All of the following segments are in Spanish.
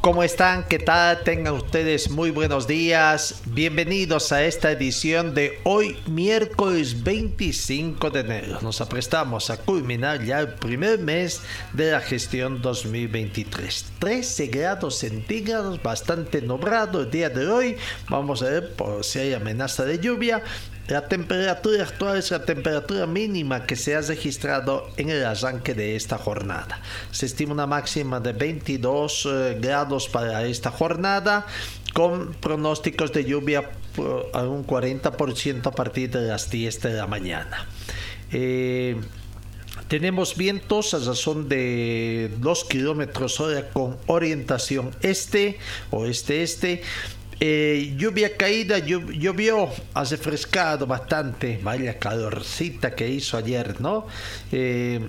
¿cómo están? ¿Qué tal? Tengan ustedes muy buenos días. Bienvenidos a esta edición de hoy, miércoles 25 de enero. Nos aprestamos a culminar ya el primer mes de la gestión 2023. 13 grados centígrados, bastante nublado el día de hoy. Vamos a ver por si hay amenaza de lluvia. La temperatura actual es la temperatura mínima que se ha registrado en el arranque de esta jornada. Se estima una máxima de 22 eh, grados para esta jornada con pronósticos de lluvia por a un 40% a partir de las 10 de la mañana. Eh, tenemos vientos a razón de 2 kilómetros hora con orientación este, oeste-este. Eh, lluvia caída, llovió, ha refrescado bastante. Vaya calorcita que hizo ayer, ¿no? Eh,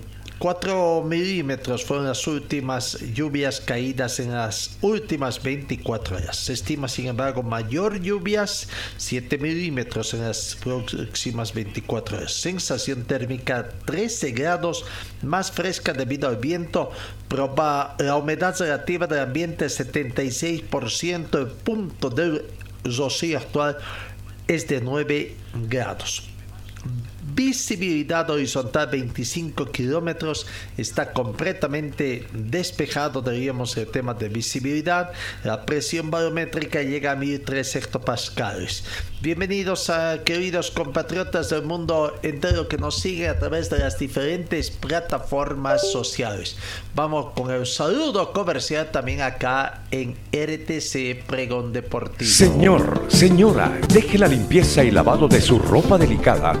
4 milímetros fueron las últimas lluvias caídas en las últimas 24 horas. Se estima, sin embargo, mayor lluvias, 7 milímetros en las próximas 24 horas. Sensación térmica 13 grados, más fresca debido al viento. La humedad relativa del ambiente 76%. El punto del rocío actual es de 9 grados. Visibilidad horizontal 25 kilómetros. Está completamente despejado, diríamos, el tema de visibilidad. La presión barométrica llega a 1003 hectopascales. Bienvenidos a queridos compatriotas del mundo entero que nos siguen a través de las diferentes plataformas sociales. Vamos con el saludo comercial también acá en RTC Pregón Deportivo. Señor, señora, deje la limpieza y lavado de su ropa delicada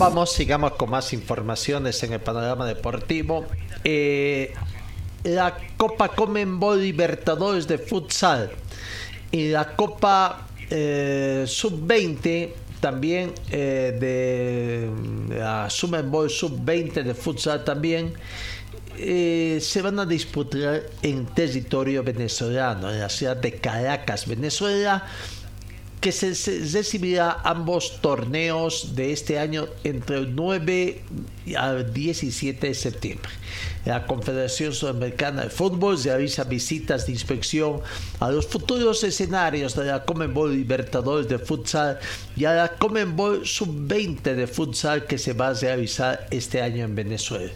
Vamos, sigamos con más informaciones en el panorama deportivo. Eh, la Copa Comenbol Libertadores de Futsal y la Copa eh, Sub-20 también eh, de la Sumenbol Sub-20 de Futsal también se van a disputar en territorio venezolano, en la ciudad de Caracas, Venezuela que se, recibirá ambos torneos de este año entre el 9 al 17 de septiembre. La Confederación Sudamericana de Fútbol realiza visitas de inspección a los futuros escenarios de la Comenbol Libertadores de Futsal y a la Comenbol Sub-20 de Futsal que se va a realizar este año en Venezuela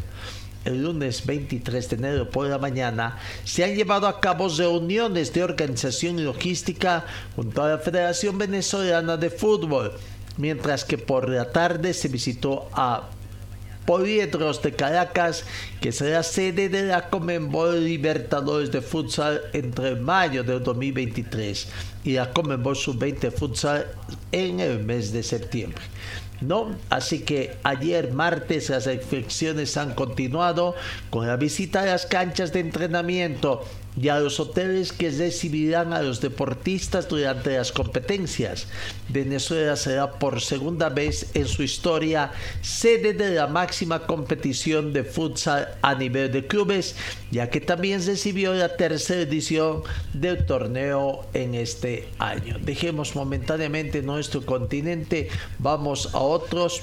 el lunes 23 de enero por la mañana se han llevado a cabo reuniones de organización y logística junto a la Federación Venezolana de Fútbol, mientras que por la tarde se visitó a Poliedros de Caracas, que será sede de la Comenbol Libertadores de Futsal entre mayo del 2023 y la Comenbol Sub-20 Futsal en el mes de septiembre. ¿No? Así que ayer martes las reflexiones han continuado con la visita a las canchas de entrenamiento y a los hoteles que recibirán a los deportistas durante las competencias. Venezuela será por segunda vez en su historia sede de la máxima competición de futsal a nivel de clubes, ya que también recibió la tercera edición del torneo en este año. Dejemos momentáneamente nuestro continente, vamos a otros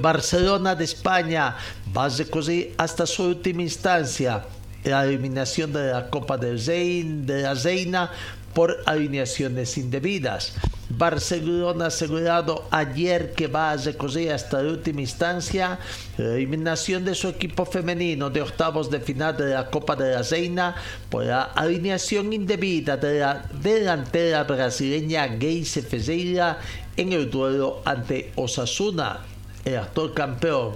Barcelona de España va a recorrer hasta su última instancia la eliminación de la Copa del de la Reina por alineaciones indebidas. Barcelona asegurado ayer que va a recorrer hasta la última instancia la eliminación de su equipo femenino de octavos de final de la Copa de la Reina por la alineación indebida de la delantera brasileña Geise Ferreira en el duelo ante Osasuna, el actual campeón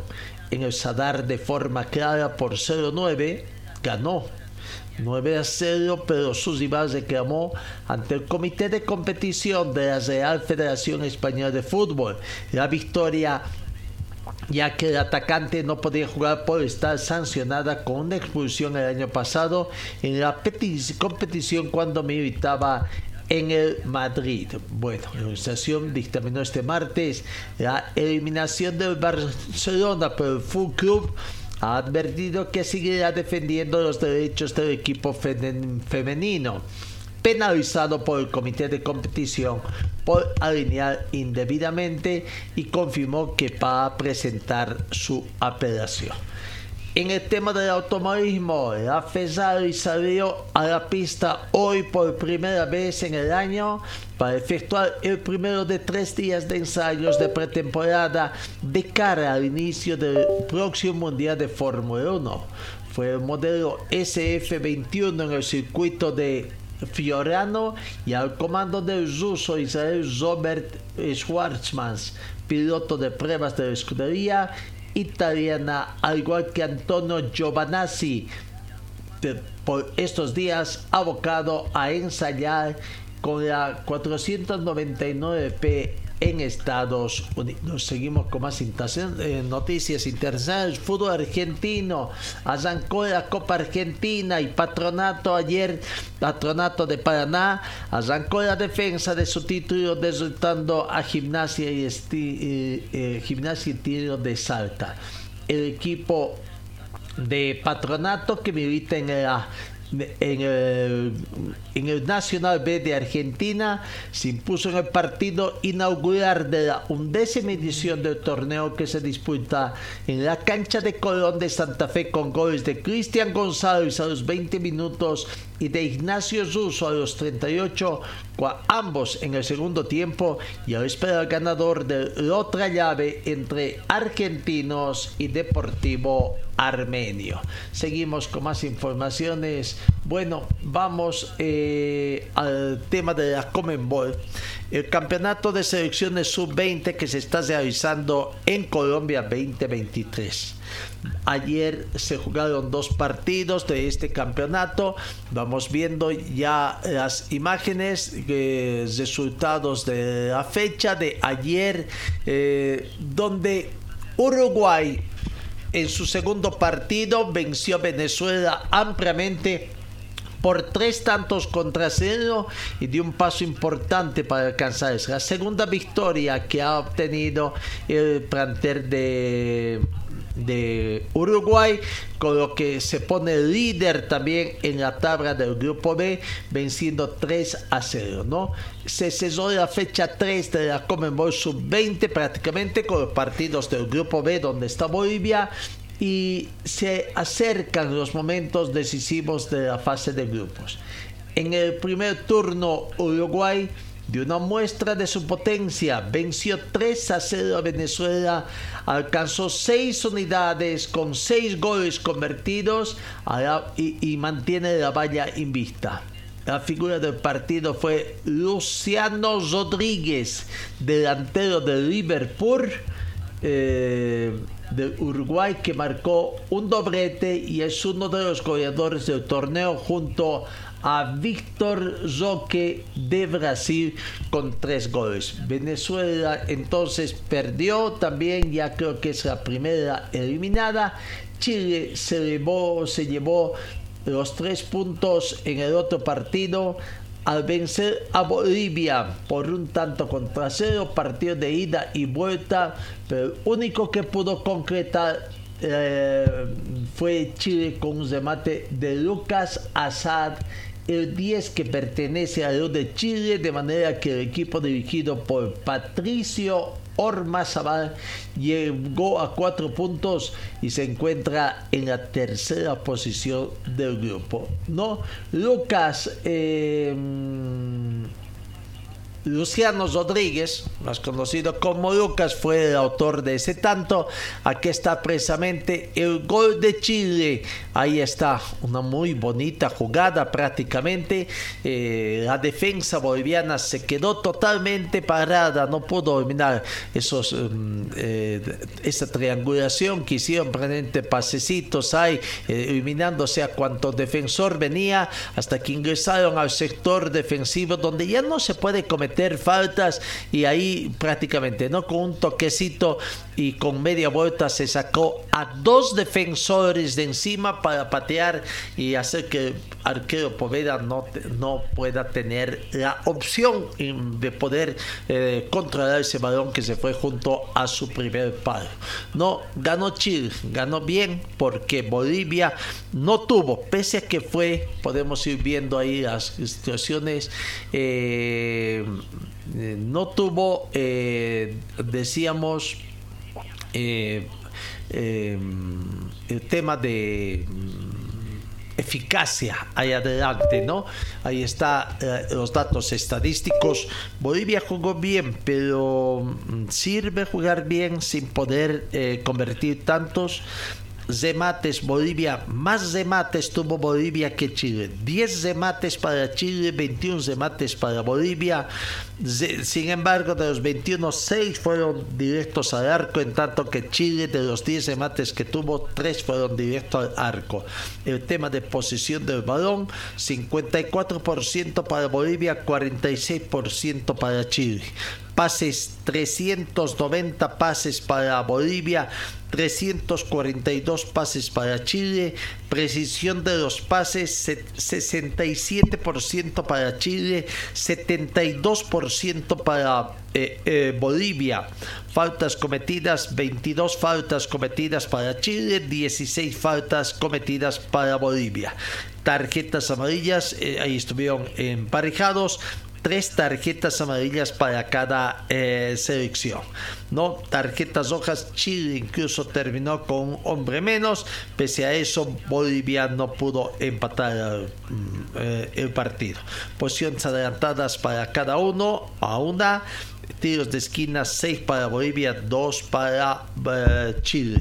en el Sadar de forma clara por 0-9 ganó 9 a 0, pero su rival reclamó ante el Comité de Competición de la Real Federación Española de Fútbol la victoria ya que el atacante no podía jugar por estar sancionada con una expulsión el año pasado en la competición cuando militaba en el Madrid. Bueno, la organización dictaminó este martes la eliminación del Barcelona por el Full Club ha advertido que seguirá defendiendo los derechos del equipo femenino, penalizado por el comité de competición por alinear indebidamente y confirmó que va a presentar su apelación. En el tema del automovilismo, la Ferrari salió a la pista hoy por primera vez en el año para efectuar el primero de tres días de ensayos de pretemporada de cara al inicio del próximo Mundial de Fórmula 1. Fue el modelo SF21 en el circuito de Fiorano y al comando del ruso Israel Robert Schwarzman, piloto de pruebas de la escudería italiana, al igual que Antonio Giovanazzi, por estos días abocado a ensayar con la 499P en Estados Unidos. Seguimos con más eh, noticias internacionales. Fútbol argentino arrancó la Copa Argentina y Patronato ayer, Patronato de Paraná, arrancó la defensa de su título derrotando a Gimnasia y, eh, Gimnasia y Tiro de Salta. El equipo de Patronato que milita en la en el, Nacional B de Argentina se impuso en el partido inaugural de la undécima edición del torneo que se disputa en la cancha de Colón de Santa Fe con goles de Cristian González a los 20 minutos y de Ignacio Russo a los 38, ambos en el segundo tiempo y ahora espera el ganador de la otra llave entre Argentinos y Deportivo Armenio. Seguimos con más informaciones. Bueno, vamos eh, al tema de la Comenbol. El campeonato de selecciones sub-20 que se está realizando en Colombia 2023. Ayer se jugaron dos partidos de este campeonato. Vamos viendo ya las imágenes, eh, resultados de la fecha de ayer, eh, donde Uruguay en su segundo partido venció a Venezuela ampliamente por tres tantos contra cero y dio un paso importante para alcanzar esa. Segunda victoria que ha obtenido el planter de de Uruguay, con lo que se pone líder también en la tabla del grupo B, venciendo 3 a 0, ¿no? Se cesó la fecha 3 de la Comenbol Sub-20 prácticamente con los partidos del grupo B donde está Bolivia y se acercan los momentos decisivos de la fase de grupos. En el primer turno Uruguay dio una muestra de su potencia, venció 3 a 0 a Venezuela, alcanzó 6 unidades con 6 goles convertidos y, mantiene la valla invicta. La figura del partido fue Luciano Rodríguez, delantero de Liverpool. Eh, de Uruguay que marcó un doblete y es uno de los goleadores del torneo junto Víctor Roque de Brasil con tres goles. Venezuela entonces perdió también, ya creo que es la primera eliminada. Chile se llevó, se llevó los tres puntos en el otro partido al vencer a Bolivia por un tanto contra cero, partido de ida y vuelta, pero el único que pudo concretar eh, fue Chile con un remate de Lucas Azad el 10 que pertenece a los de Chile, de manera que el equipo dirigido por Patricio Ormazabal llegó a cuatro puntos y se encuentra en la tercera posición del grupo. ¿no? Lucas eh, Luciano Rodríguez, más conocido como Lucas, fue el autor de ese tanto. Aquí está precisamente el gol de Chile. Ahí está, una muy bonita jugada prácticamente. Eh, la defensa boliviana se quedó totalmente parada, no pudo dominar esos, mm, eh, esa triangulación que hicieron presente pasecitos ahí, eh, eliminándose a cuanto defensor venía, hasta que ingresaron al sector defensivo donde ya no se puede cometer faltas y ahí prácticamente, ¿no? Con un toquecito y con media vuelta se sacó a dos defensores de encima para patear y hacer que arquero Poveda no, no pueda tener la opción de poder eh, controlar ese balón que se fue junto a su primer palo. No, ganó Chile, ganó bien porque Bolivia no tuvo, pese a que fue, podemos ir viendo ahí las situaciones, eh, eh, no tuvo, decíamos, eh, el tema de mm, eficacia ahí adelante, ¿no? Ahí está los datos estadísticos. Bolivia jugó bien, pero mm, sirve jugar bien sin poder convertir tantos remates Bolivia, más remates tuvo Bolivia que Chile. 10 remates para Chile, 21 remates para Bolivia. Sin embargo, de los 21, 6 fueron directos al arco, en tanto que Chile, de los 10 remates que tuvo, 3 fueron directos al arco. El tema de posición del balón, 54% para Bolivia, 46% para Chile pases, 390 pases para Bolivia, 342 pases para Chile, precisión de los pases 67% para Chile, 72% para eh, eh, Bolivia. Faltas cometidas, 22 faltas cometidas para Chile, 16 faltas cometidas para Bolivia. Tarjetas amarillas, eh, ahí estuvieron emparejados, tres tarjetas amarillas para cada eh, selección. ¿no? Tarjetas rojas, Chile incluso terminó con un hombre menos. Pese a eso, Bolivia no pudo empatar mm, eh, el partido. Posiciones adelantadas para cada uno a una tiros de esquina, 6 para Bolivia, 2 para eh, Chile.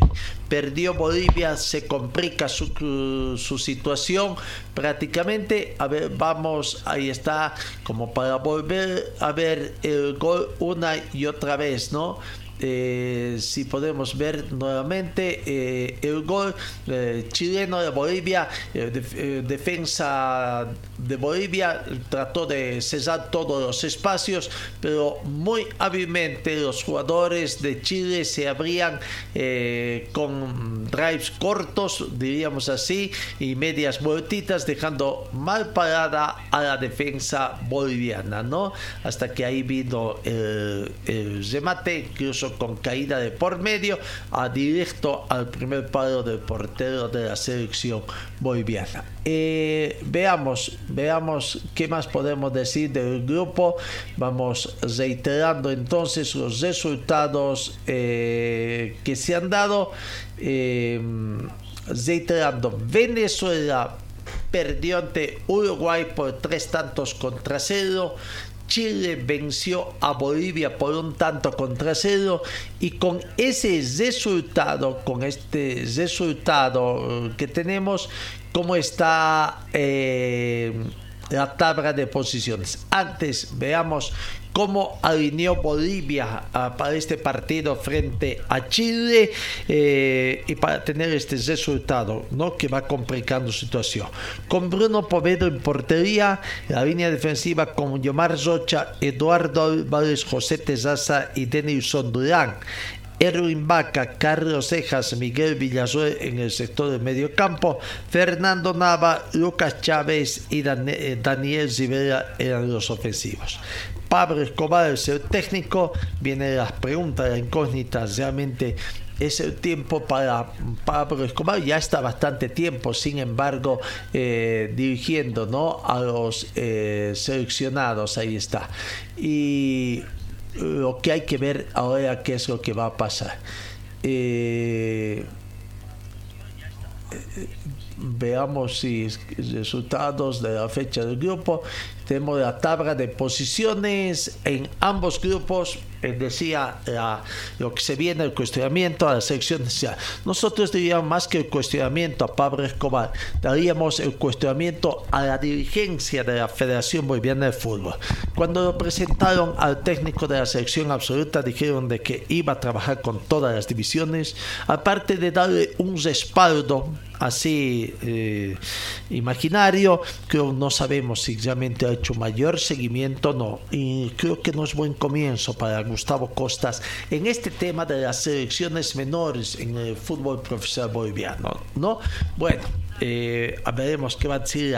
Perdió Bolivia, se complica su, su, situación prácticamente. A ver, vamos, ahí está, como para volver a ver el gol una y otra vez, ¿no? Eh, si podemos ver nuevamente eh, el gol eh, chileno de Bolivia, defensa de Bolivia trató de cesar todos los espacios, pero muy hábilmente los jugadores de Chile se abrían con drives cortos, diríamos así, y medias vueltitas, dejando mal parada a la defensa boliviana, ¿no? Hasta que ahí vino el, el remate, incluso con caída de por medio, a directo al primer palo del portero de la selección boliviana. Eh, veamos, veamos qué más podemos decir del grupo. Vamos reiterando entonces los resultados eh, que se han dado. Eh, reiterando, Venezuela perdió ante Uruguay por tres tantos contra cero. Chile venció a Bolivia por un tanto contra cero y con ese resultado, con este resultado que tenemos, ¿cómo está eh, la tabla de posiciones? Antes veamos cómo alineó Bolivia ah, para este partido frente a Chile eh, y para tener este resultado, ¿no? Que va complicando situación. Con Bruno Poveda en portería, la línea defensiva con Yomar Rocha, Eduardo Álvarez, José Tezaza y Denilson Durán. Erwin Vaca, Carlos Cejas, Miguel Villasuel en el sector de medio campo, Fernando Nava, Lucas Chávez y eh, Daniel Rivera eran los ofensivos. Pablo Escobar es el técnico, viene las preguntas, las incógnitas, realmente es el tiempo para Pablo Escobar, ya está bastante tiempo, sin embargo, eh, dirigiendo ¿no? a los eh, seleccionados, ahí está. Y lo que hay que ver ahora qué es lo que va a pasar. Eh, veamos si resultados de la fecha del grupo tenemos la tabla de posiciones en ambos grupos. Eh, decía lo que se viene, el cuestionamiento a la selección Nosotros diríamos más que el cuestionamiento a Pablo Escobar, daríamos el cuestionamiento a la dirigencia de la Federación Boliviana de Fútbol. Cuando lo presentaron al técnico de la selección absoluta, dijeron de que iba a trabajar con todas las divisiones, aparte de darle un respaldo así eh, imaginario, que no sabemos si realmente hecho mayor seguimiento, no. Y creo que no es buen comienzo para Gustavo Costas en este tema de las selecciones menores en el fútbol profesional boliviano, ¿no? Bueno, eh, veremos qué va a decir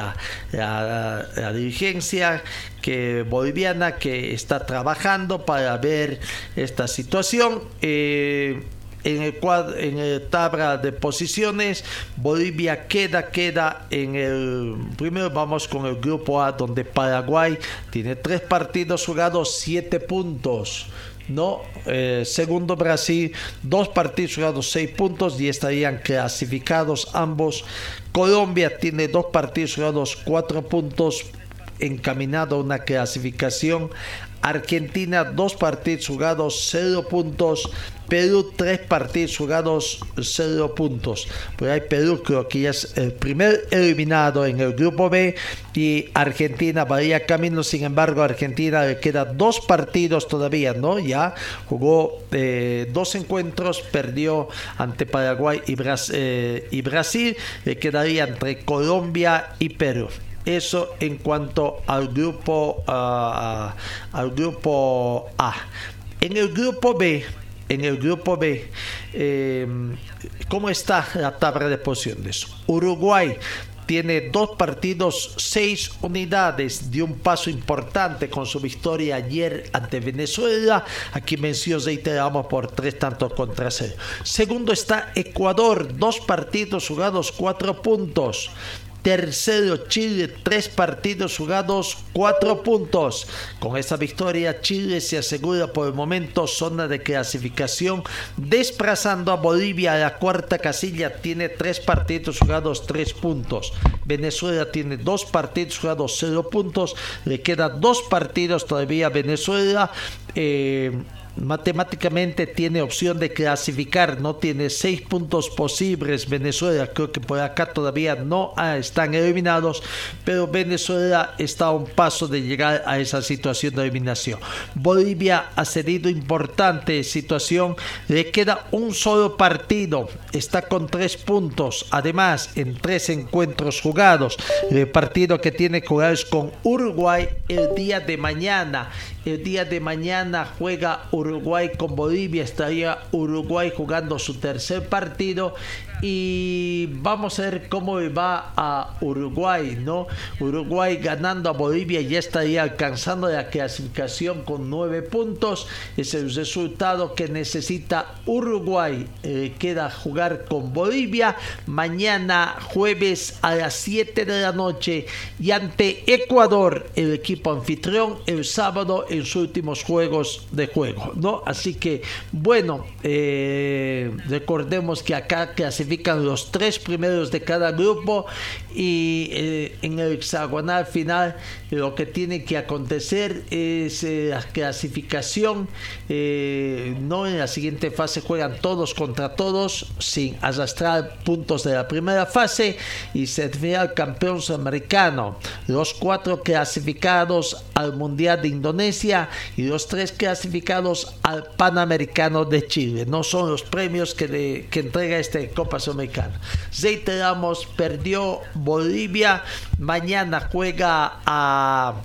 la, dirigencia que boliviana que está trabajando para ver esta situación. Eh, en el cuadro, en el tabla de posiciones, Bolivia queda, queda en el primero vamos con el grupo A donde Paraguay tiene tres partidos jugados, siete puntos. No, eh, segundo Brasil, dos partidos jugados, seis puntos y estarían clasificados ambos. Colombia tiene dos partidos jugados, cuatro puntos, encaminado a una clasificación. Argentina, dos partidos jugados, cero puntos. Perú, tres partidos jugados, cero puntos. Por ahí Perú creo que ya es el primer eliminado en el grupo B y Argentina varía camino. Sin embargo, Argentina le queda dos partidos todavía, ¿no? Ya jugó eh, dos encuentros, perdió ante Paraguay y, eh, y Brasil. Le quedaría entre Colombia y Perú. Eso en cuanto al grupo, uh, al grupo A. En el grupo B, en el grupo B, eh, ¿cómo está la tabla de posiciones? Uruguay tiene dos partidos, seis unidades, dio un paso importante con su victoria ayer ante Venezuela. Aquí mencionó reiteramos por tres tantos contra cero. Segundo está Ecuador, dos partidos jugados, cuatro puntos. Tercero, Chile, tres partidos jugados, cuatro puntos. Con esta victoria, Chile se asegura por el momento zona de clasificación, desplazando a Bolivia a la cuarta casilla. Tiene tres partidos jugados, tres puntos. Venezuela tiene dos partidos jugados, cero puntos. Le quedan dos partidos todavía a Venezuela. Eh, matemáticamente tiene opción de clasificar, no tiene seis puntos posibles. Venezuela, creo que por acá todavía no están eliminados, pero Venezuela está a un paso de llegar a esa situación de eliminación. Bolivia ha cedido importante situación, le queda un solo partido, está con tres puntos, además en tres encuentros jugados. El partido que tiene que jugar es con Uruguay el día de mañana el día de mañana juega Uruguay con Bolivia. Estaría Uruguay jugando su tercer partido y vamos a ver cómo va a Uruguay, ¿no? Uruguay ganando a Bolivia ya estaría alcanzando la clasificación con nueve puntos. Es el resultado que necesita Uruguay. Eh, queda jugar con Bolivia mañana jueves a las 7 de la noche y ante Ecuador, el equipo anfitrión, el sábado en sus últimos juegos de juego, ¿no? Así que, bueno, eh, recordemos que acá los tres primeros de cada grupo y eh, en el hexagonal final lo que tiene que acontecer es eh, la clasificación. Eh, no en la siguiente fase juegan todos contra todos sin arrastrar puntos de la primera fase y se al campeón sudamericano. Los cuatro clasificados al Mundial de Indonesia y los tres clasificados al Panamericano de Chile. No son los premios que, que entrega esta Copa Sudamericana. Reiteramos, perdió Bolivia. Mañana juega a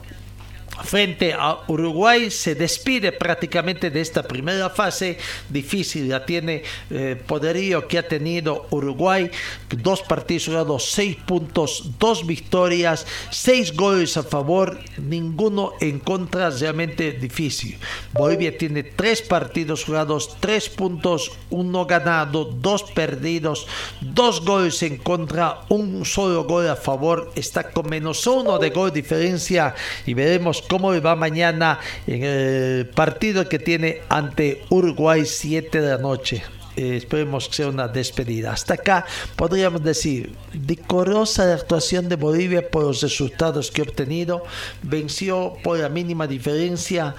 frente a Uruguay se despide prácticamente de esta primera fase. Difícil ya tiene eh, poderío que ha tenido Uruguay. Dos partidos jugados seis puntos dos victorias seis goles a favor ninguno en contra realmente difícil. Bolivia tiene tres partidos jugados tres puntos uno ganado dos perdidos dos goles en contra un solo gol a favor. Está con menos uno de gol diferencia y veremos cómo va mañana en el partido que tiene ante Uruguay 7 de la noche. Eh, esperemos que sea una despedida. Hasta acá podríamos decir, decorosa la actuación de Bolivia por los resultados que ha obtenido, venció por la mínima diferencia,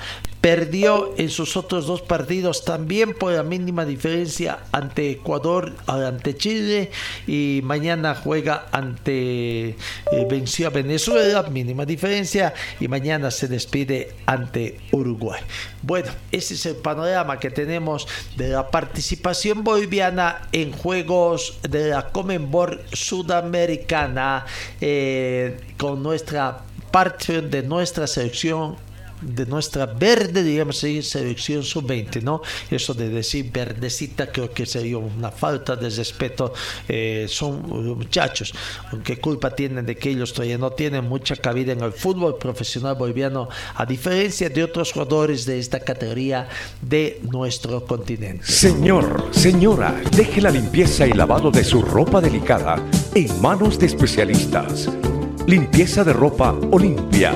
Perdió en sus otros dos partidos también por la mínima diferencia ante Ecuador, ante Chile y mañana juega ante eh, venció a Venezuela, mínima diferencia y mañana se despide ante Uruguay. Bueno, ese es el panorama que tenemos de la participación boliviana en juegos de la Comenbol Sudamericana eh, con nuestra parte de nuestra selección de nuestra verde, digamos selección sub-20, ¿no? Eso de decir verdecita creo que sería una falta de respeto. Eh, son muchachos, aunque culpa tienen de que ellos todavía no tienen mucha cabida en el fútbol profesional boliviano, a diferencia de otros jugadores de esta categoría de nuestro continente. Señor, señora, deje la limpieza y lavado de su ropa delicada en manos de especialistas. Limpieza de ropa Olimpia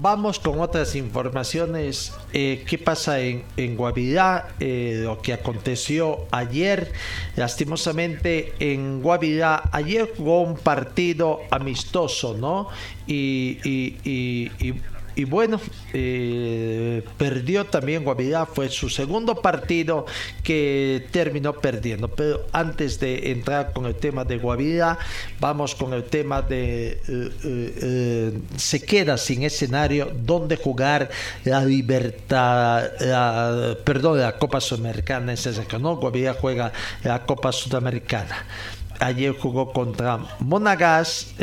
Vamos con otras informaciones. Eh, ¿Qué pasa en, en Guavirá? Eh, lo que aconteció ayer. Lastimosamente en Guavirá, ayer jugó un partido amistoso, ¿no? y, y, y y bueno, eh, perdió también Guavirá, fue su segundo partido que terminó perdiendo. Pero antes de entrar con el tema de Guavirá, vamos con el tema de eh, eh, se queda sin escenario donde jugar la libertad, perdón, la Copa Sudamericana, ese ¿no? Guavirá juega la Copa Sudamericana ayer jugó contra Monagas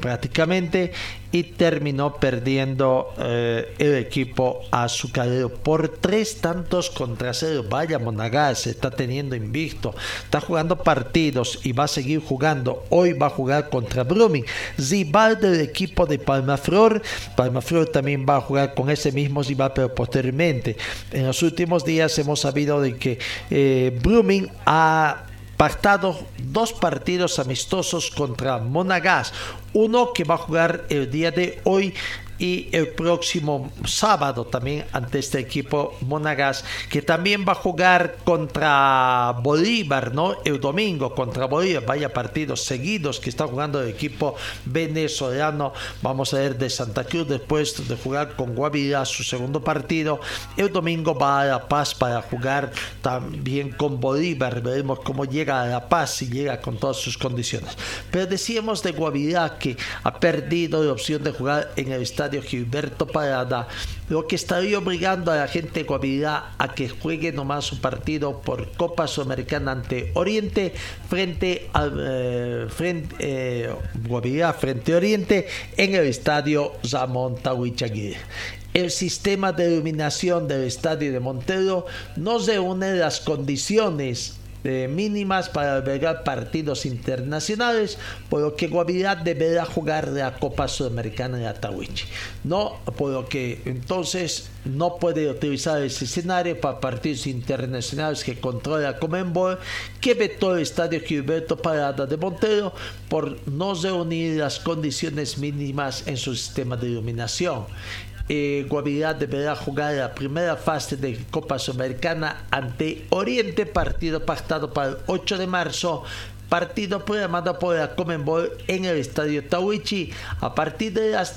prácticamente y terminó perdiendo eh, el equipo azucarero por tres tantos contra cero. Vaya, Monagas está teniendo invicto, está jugando partidos y va a seguir jugando. Hoy va a jugar contra Blooming, rival del equipo de Palmaflor. Palmaflor también va a jugar con ese mismo rival, pero posteriormente. En los últimos días hemos sabido de que eh, Blooming ha pactado dos partidos amistosos contra Monagas, uno que va a jugar el día de hoy y el próximo sábado también ante este equipo Monagas que también va a jugar contra Bolívar, ¿no? El domingo contra Bolívar, vaya partidos seguidos que está jugando el equipo venezolano. Vamos a ver de Santa Cruz después de jugar con Guavirá su segundo partido. El domingo va a La Paz para jugar también con Bolívar. Veremos cómo llega a La Paz y llega con todas sus condiciones. Pero decíamos de Guavirá que ha perdido la opción de jugar en el estadio Gilberto Parada, lo que estaría obligando a la gente de a que juegue nomás su partido por Copa Sudamericana ante Oriente frente al eh, frente, eh, Guavirá frente a Oriente en el estadio Ramón Tahuichaguir. El sistema de iluminación del estadio de Montero no reúne las condiciones mínimas para albergar partidos internacionales, por lo que Guavirá deberá jugar la Copa Sudamericana de Atahuichi. No, por lo que entonces no puede utilizar ese escenario para partidos internacionales que controla Comenbol, que vetó el estadio Gilberto Parada de Montero por no reunir las condiciones mínimas en su sistema de iluminación eh, Guavirá deberá jugar la primera fase de Copa Sudamericana ante Oriente, partido pactado para el 8 de marzo partido programado por la Comenbol en el estadio Tawichi. A partir de las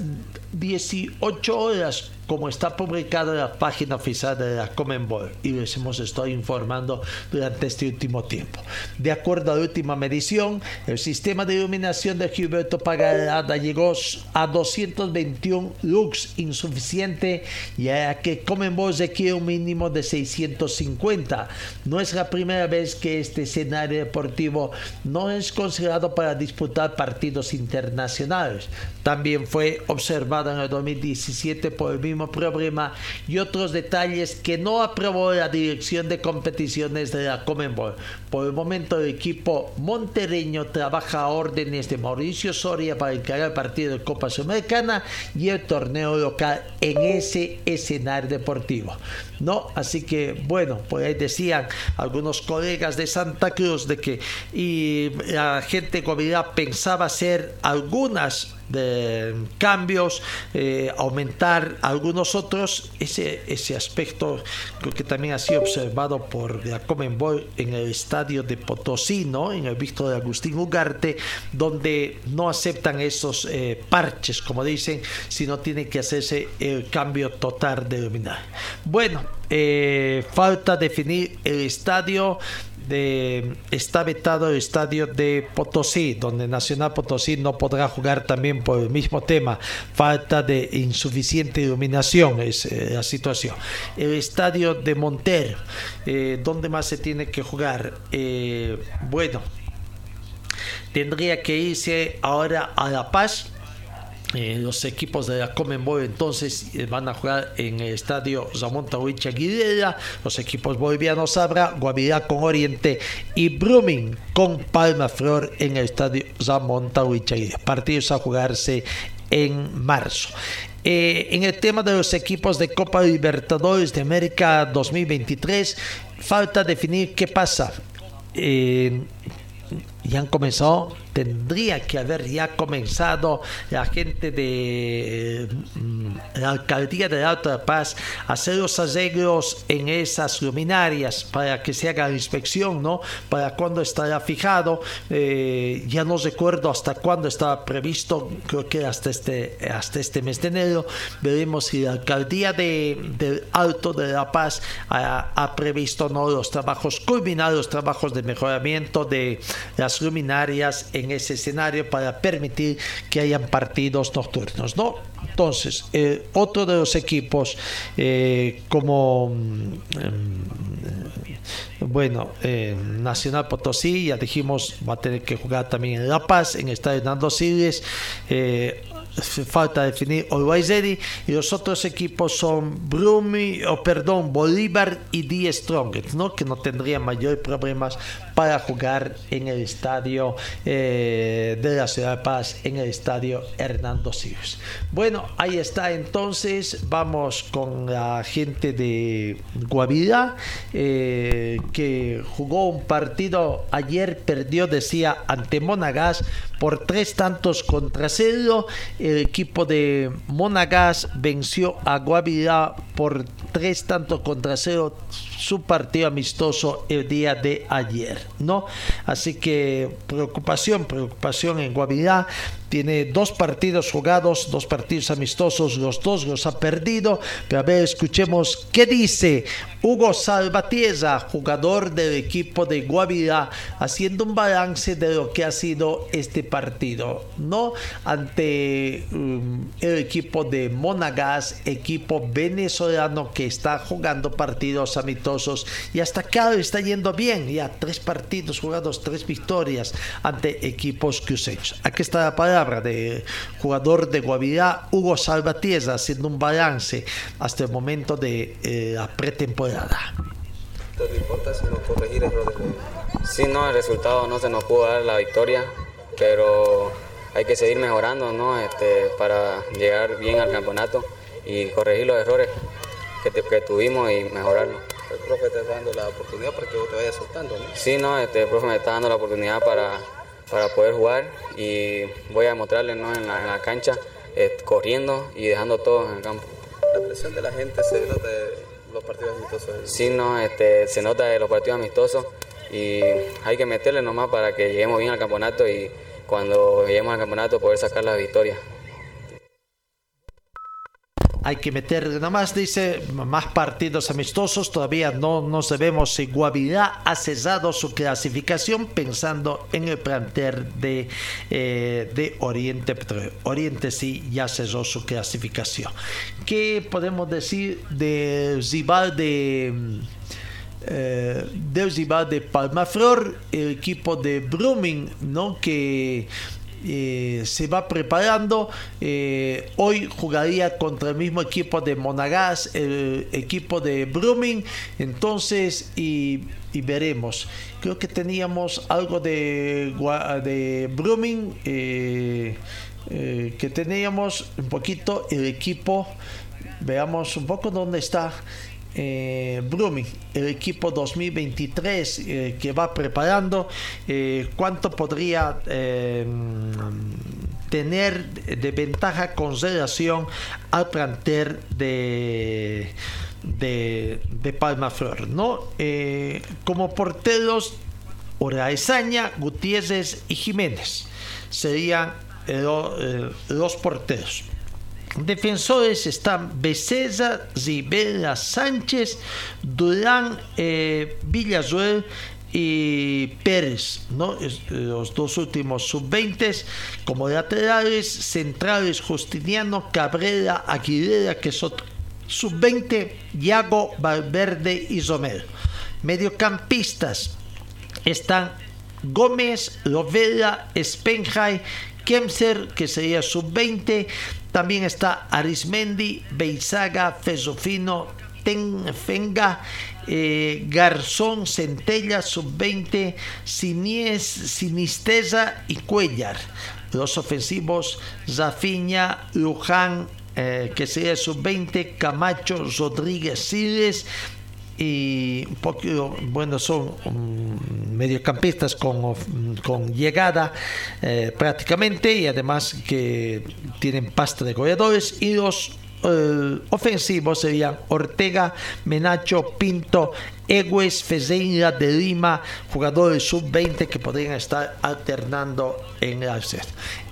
18 horas como está publicado en la página oficial de la Comenbol y les hemos estado informando durante este último tiempo. De acuerdo a la última medición, el sistema de iluminación de Gilberto Pagarada llegó a 221 lux, insuficiente, ya que Comenbol requiere un mínimo de 650. No es la primera vez que este escenario deportivo no es considerado para disputar partidos internacionales. También fue observado en el 2017 por el mismo problema y otros detalles que no aprobó la dirección de competiciones de la Comenbol. Por el momento el equipo montereño trabaja a órdenes de Mauricio Soria para encarar el partido de Copa Sudamericana y el torneo local en ese escenario deportivo. ¿no? Así que, bueno, pues ahí decían algunos colegas de Santa Cruz de que y la gente comunidad pensaba hacer algunas de cambios, eh, aumentar algunos otros. Ese, ese aspecto creo que también ha sido observado por la Comenbol en el estadio de Potosí, ¿no? en el visto de Agustín Ugarte, donde no aceptan esos eh, parches, como dicen, sino tiene que hacerse el cambio total de luminaria. Bueno, eh, falta definir el estadio está vetado el estadio de Potosí, donde Nacional Potosí no podrá jugar también por el mismo tema, falta de insuficiente iluminación es eh, la situación. El estadio de Monter, eh, ¿dónde más se tiene que jugar? Eh, bueno, tendría que irse ahora a La Paz eh, los equipos de la Comenbol entonces eh, van a jugar en el estadio Ramón Tahuicha Aguilera, los equipos bolivianos Abra, Guavirá con Oriente y Brumming con Palma Flor en el estadio Ramón Tahuicha Partidos a jugarse en marzo. Eh, en el tema de los equipos de Copa Libertadores de América 2023, falta definir qué pasa. ya han comenzado tendría que haber ya comenzado la gente de mm, la alcaldía de Alta Paz a hacer los arreglos en esas luminarias para que se haga la inspección, ¿no? Para cuando estará fijado, eh, ya no recuerdo hasta cuándo estaba previsto, creo que hasta este, hasta este mes de enero, veremos si la alcaldía de, del Alto de La Paz ha, ha previsto no los trabajos, culminar los trabajos de mejoramiento de las luminarias en ese escenario para permitir que hayan partidos nocturnos, ¿no? Entonces, eh, otro de los equipos, eh, como mm, bueno, eh, Nacional Potosí, ya dijimos, va a tener que jugar también en La Paz, en estadio Hernando Siles falta definir Always y los otros equipos son Brumi, o perdón, Bolívar y Die Strongest, ¿no? que no tendrían mayores problemas para jugar en el estadio eh, de la Ciudad de Paz, en el estadio Hernando Siles. Bueno, ahí está entonces, vamos con la gente de Guavirá, eh, que jugó un partido ayer, perdió, decía, ante Monagas por tres tantos contra cero el equipo de Monagas venció a Guavirá por tres tantos contra cero su partido amistoso el día de ayer, ¿no? Así que preocupación, preocupación en Guavirá. Tiene dos partidos jugados, dos partidos amistosos, los dos los ha perdido. Pero a ver, escuchemos qué dice Hugo Salvatierra, jugador del equipo de Guavirá, haciendo un balance de lo que ha sido este partido, ¿no? Ante um, el equipo de Monagas, equipo venezolano que está jugando partidos amistosos y hasta acá está yendo bien, ya tres partidos jugados, tres victorias ante equipos cruceños. Aquí está la palabra de jugador de Guavirá, Hugo Salvatierra, haciendo un balance hasta el momento de eh, la pretemporada. No importa sino corregir errores. Sí, no, el resultado no se nos pudo dar la victoria, pero hay que seguir mejorando ¿no? este, para llegar bien al campeonato y corregir los errores que, que tuvimos y mejorarlos. El profe te está dando la oportunidad para que vos te vayas soltando, ¿no? Sí, no, este, el profe me está dando la oportunidad para para poder jugar y voy a demostrarle ¿no? en, la, en, la, cancha, eh, corriendo y dejando todo en el campo. ¿La presión de la gente se nota de los partidos amistosos? Sí, no, este, se nota de los partidos amistosos y hay que meterle nomás para que lleguemos bien al campeonato y cuando lleguemos al campeonato poder sacar las victorias. Hay que meter nada más, dice, más partidos amistosos. Todavía no, no sabemos si Guavirá ha cesado su clasificación pensando en el plantel de, eh, de Oriente Petróleo. Oriente sí ya cesó su clasificación. ¿Qué podemos decir de Zibar de... Eh, del de Palmaflor, el equipo de Brumming, ¿no? que eh, se va preparando. Eh, hoy jugaría contra el mismo equipo de Monagas, el equipo de Brumming. Entonces, y, veremos. Creo que teníamos algo de, de. Eh, que teníamos un poquito el equipo. Veamos un poco dónde está eh, el equipo 2023 eh, que va preparando, eh, cuánto podría eh, tener de ventaja con relación al plantel de, de, Palma Flor. ¿no? como porteros, Oraezaña, Gutiérrez y Jiménez serían los porteros. Defensores están Becerra, Rivera, Sánchez, Durán, eh, y Pérez, ¿no? los dos últimos sub-20 como laterales, centrales Justiniano, Cabrera, Aguilera, que son sub-20, Yago, Valverde y Romero. Mediocampistas están Gómez, Lovera, Spenjay, Kemser, que sería sub-20, también está Arismendi, Beizaga, Fesofino, Tenfenga, eh, Garzón, Centella, Sub-20, Sinies, Sinisteza y Cuellar. Los ofensivos, Zafiña, Luján, eh, que sería Sub-20, Camacho, Rodríguez, Siles y un poco, bueno, son um, mediocampistas con, con llegada eh, prácticamente y además que tienen pasta de goleadores y los eh, ofensivos serían Ortega, Menacho, Pinto, Egues, Fezeira de Lima, jugadores sub-20 que podrían estar alternando en set.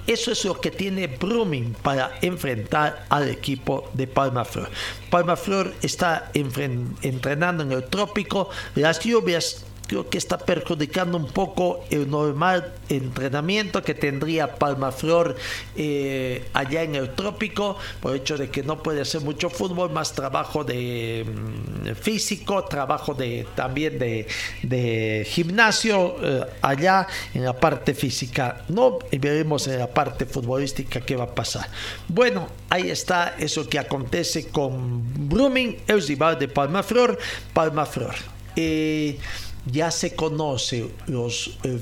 Eso es lo que tiene Brumming para enfrentar al equipo de Palma Flor. Palma Flor está entrenando en el trópico. Las lluvias creo que está perjudicando un poco el normal entrenamiento que tendría Palmaflor eh, allá en el trópico, por el hecho de que no puede hacer mucho fútbol, más trabajo de mm, físico, trabajo de también de, gimnasio eh, allá en la parte física. No y veremos en la parte futbolística qué va a pasar. Bueno, ahí está eso que acontece con Blooming, el rival de Palmaflor, Palmaflor. Eh, ya se conoce los eh,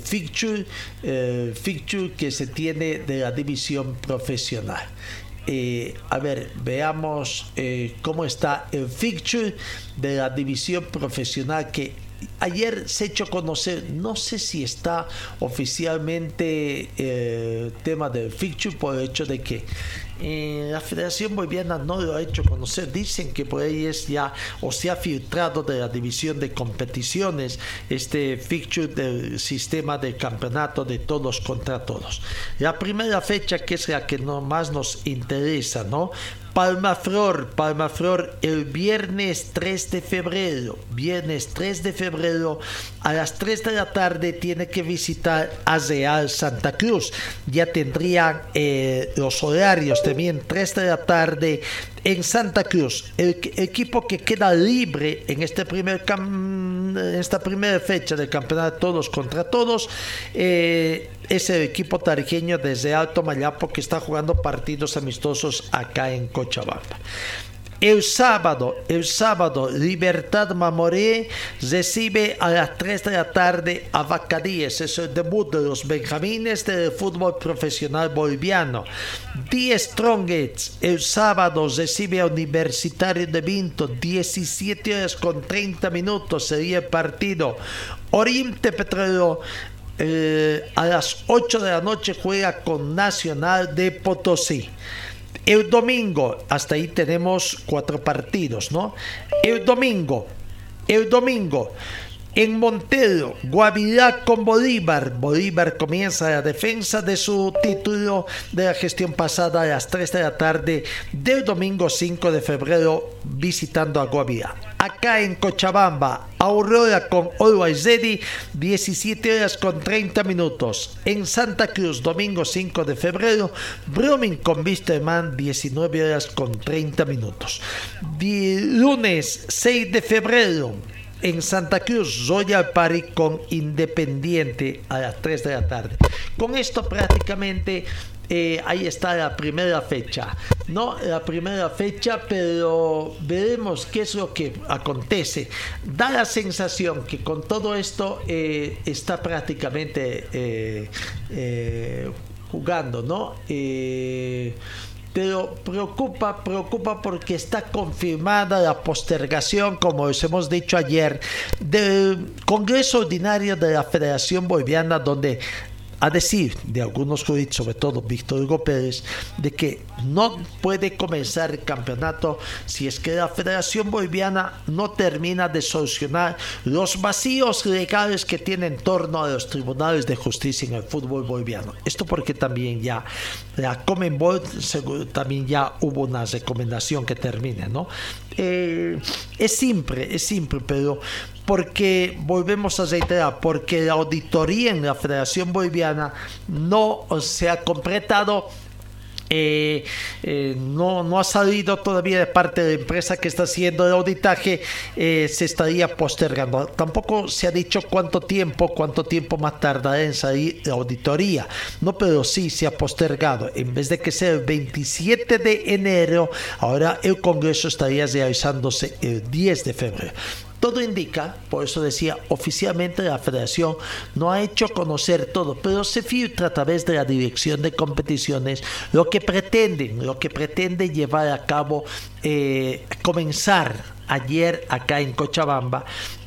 eh, que se tiene de la división profesional. Eh, a ver, veamos cómo está el fixture de la división profesional que ayer se ha hecho conocer, no sé si está oficialmente el tema del fixture por el hecho de que eh, la Federación Boliviana no lo ha hecho conocer. Dicen que por ahí es ya o se ha filtrado de la división de competiciones este fixture del sistema de campeonato de todos contra todos. La primera fecha que es la que más nos interesa, ¿no? Palma Flor, Palma Flor, el viernes 3 de febrero, viernes 3 de febrero a las 3 de la tarde tiene que visitar a Real Santa Cruz. Ya tendrían eh, los horarios también 3 de la tarde en Santa Cruz. El, equipo que queda libre en este primer esta primera fecha del campeonato todos contra todos eh, es el equipo tarijeño desde Alto Mayapo que está jugando partidos amistosos acá en Cochabamba. El sábado, el sábado, Libertad Mamoré recibe a las 3 de la tarde a Bacadíes. Es el debut de los benjamines del fútbol profesional boliviano. 10 Strongets, el sábado recibe a Universitario de Vinto. 17 horas con 30 minutos sería el partido. Oriente Petróleo eh, a las 8 de la noche juega con Nacional de Potosí. El domingo, hasta ahí tenemos cuatro partidos, ¿no? El domingo, el domingo, En Montero, Guavirá con Bolívar. Bolívar comienza la defensa de su título de la gestión pasada a las 3 de la tarde del domingo 5 de visitando a Guavirá. Acá en Cochabamba, Aurora con Always 17 horas con 30 minutos. En Santa Cruz, domingo 5 de febrero, Brumming con Man 19 horas con 30 minutos. lunes 6 de febrero, en Santa Cruz, Royal Party con Independiente a las 3 de la tarde. Con esto prácticamente eh, ahí está la primera fecha. No la primera fecha, pero veremos qué es lo que acontece. Da la sensación que con todo esto eh, está prácticamente eh, jugando, ¿no? pero preocupa, preocupa porque está confirmada la postergación, como os hemos dicho ayer, del Congreso Ordinario de la Federación Boliviana, donde a decir de algunos juristas, sobre todo Víctor Hugo Pérez, de que no puede comenzar el campeonato si es que la Federación Boliviana no termina de solucionar los vacíos legales que tiene en torno a los tribunales de justicia en el fútbol boliviano. Esto porque también ya la Comenbol también ya hubo una recomendación que termine, ¿no? Eh, es simple, es simple, pero porque volvemos a reiterar, porque la auditoría en la Federación Boliviana no se ha completado. Eh, eh, no, no ha salido todavía de parte de la empresa que está haciendo el auditaje, eh, se estaría postergando. Tampoco se ha dicho cuánto tiempo, cuánto tiempo más tardará en salir la auditoría. No, pero sí se ha postergado. En vez de que sea el 27 de enero, ahora el Congreso estaría realizándose el 10 de febrero. Todo indica, por eso decía, oficialmente la federación no ha hecho conocer todo, pero se filtra a través de la dirección de competiciones lo que pretenden, lo que pretende llevar a cabo, eh, comenzar ayer acá en Cochabamba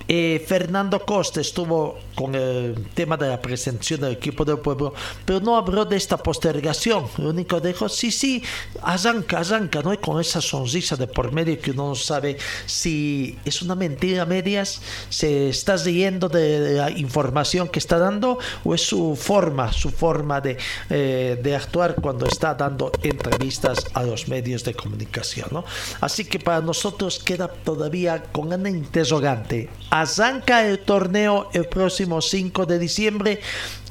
eh, Fernando Costa estuvo con el tema de la presentación del equipo del pueblo, pero no habló de esta postergación. Lo único dijo, sí, sí, arranca, arranca, ¿no? Y con esa sonrisa de por medio que uno no sabe si es una mentira medias, se está riendo de, la información que está dando o es su forma, su forma de, eh, de actuar cuando está dando entrevistas a los medios de comunicación, ¿no? Así que para nosotros queda todavía con una interrogante arranca el torneo el próximo 5 de diciembre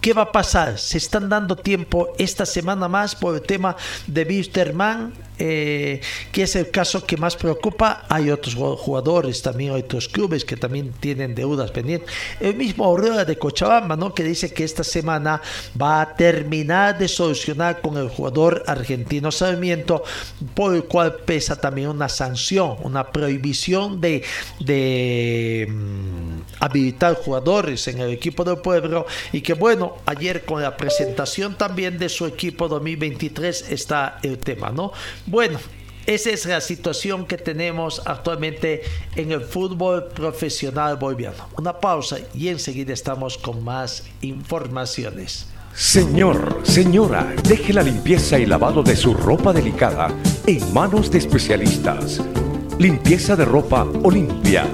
¿Qué va a pasar? Se están dando tiempo esta semana más por el tema de Wisterman, eh, que es el caso que más preocupa. Hay otros jugadores, también otros clubes que también tienen deudas pendientes. El mismo Aurora de Cochabamba, ¿no? que dice que esta semana va a terminar de solucionar con el jugador argentino Sarmiento, por el cual pesa también una sanción, una prohibición de, de mm, habilitar jugadores en el equipo del pueblo y que bueno, ayer con la presentación también de su equipo 2023 está el tema, ¿no? Bueno, esa es la situación que tenemos actualmente en el fútbol profesional boliviano. Una pausa y enseguida estamos con más informaciones. Señor, señora, deje la limpieza y lavado de su ropa delicada en manos de especialistas. Limpieza de ropa Olimpia.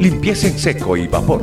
Limpieza en seco y vapor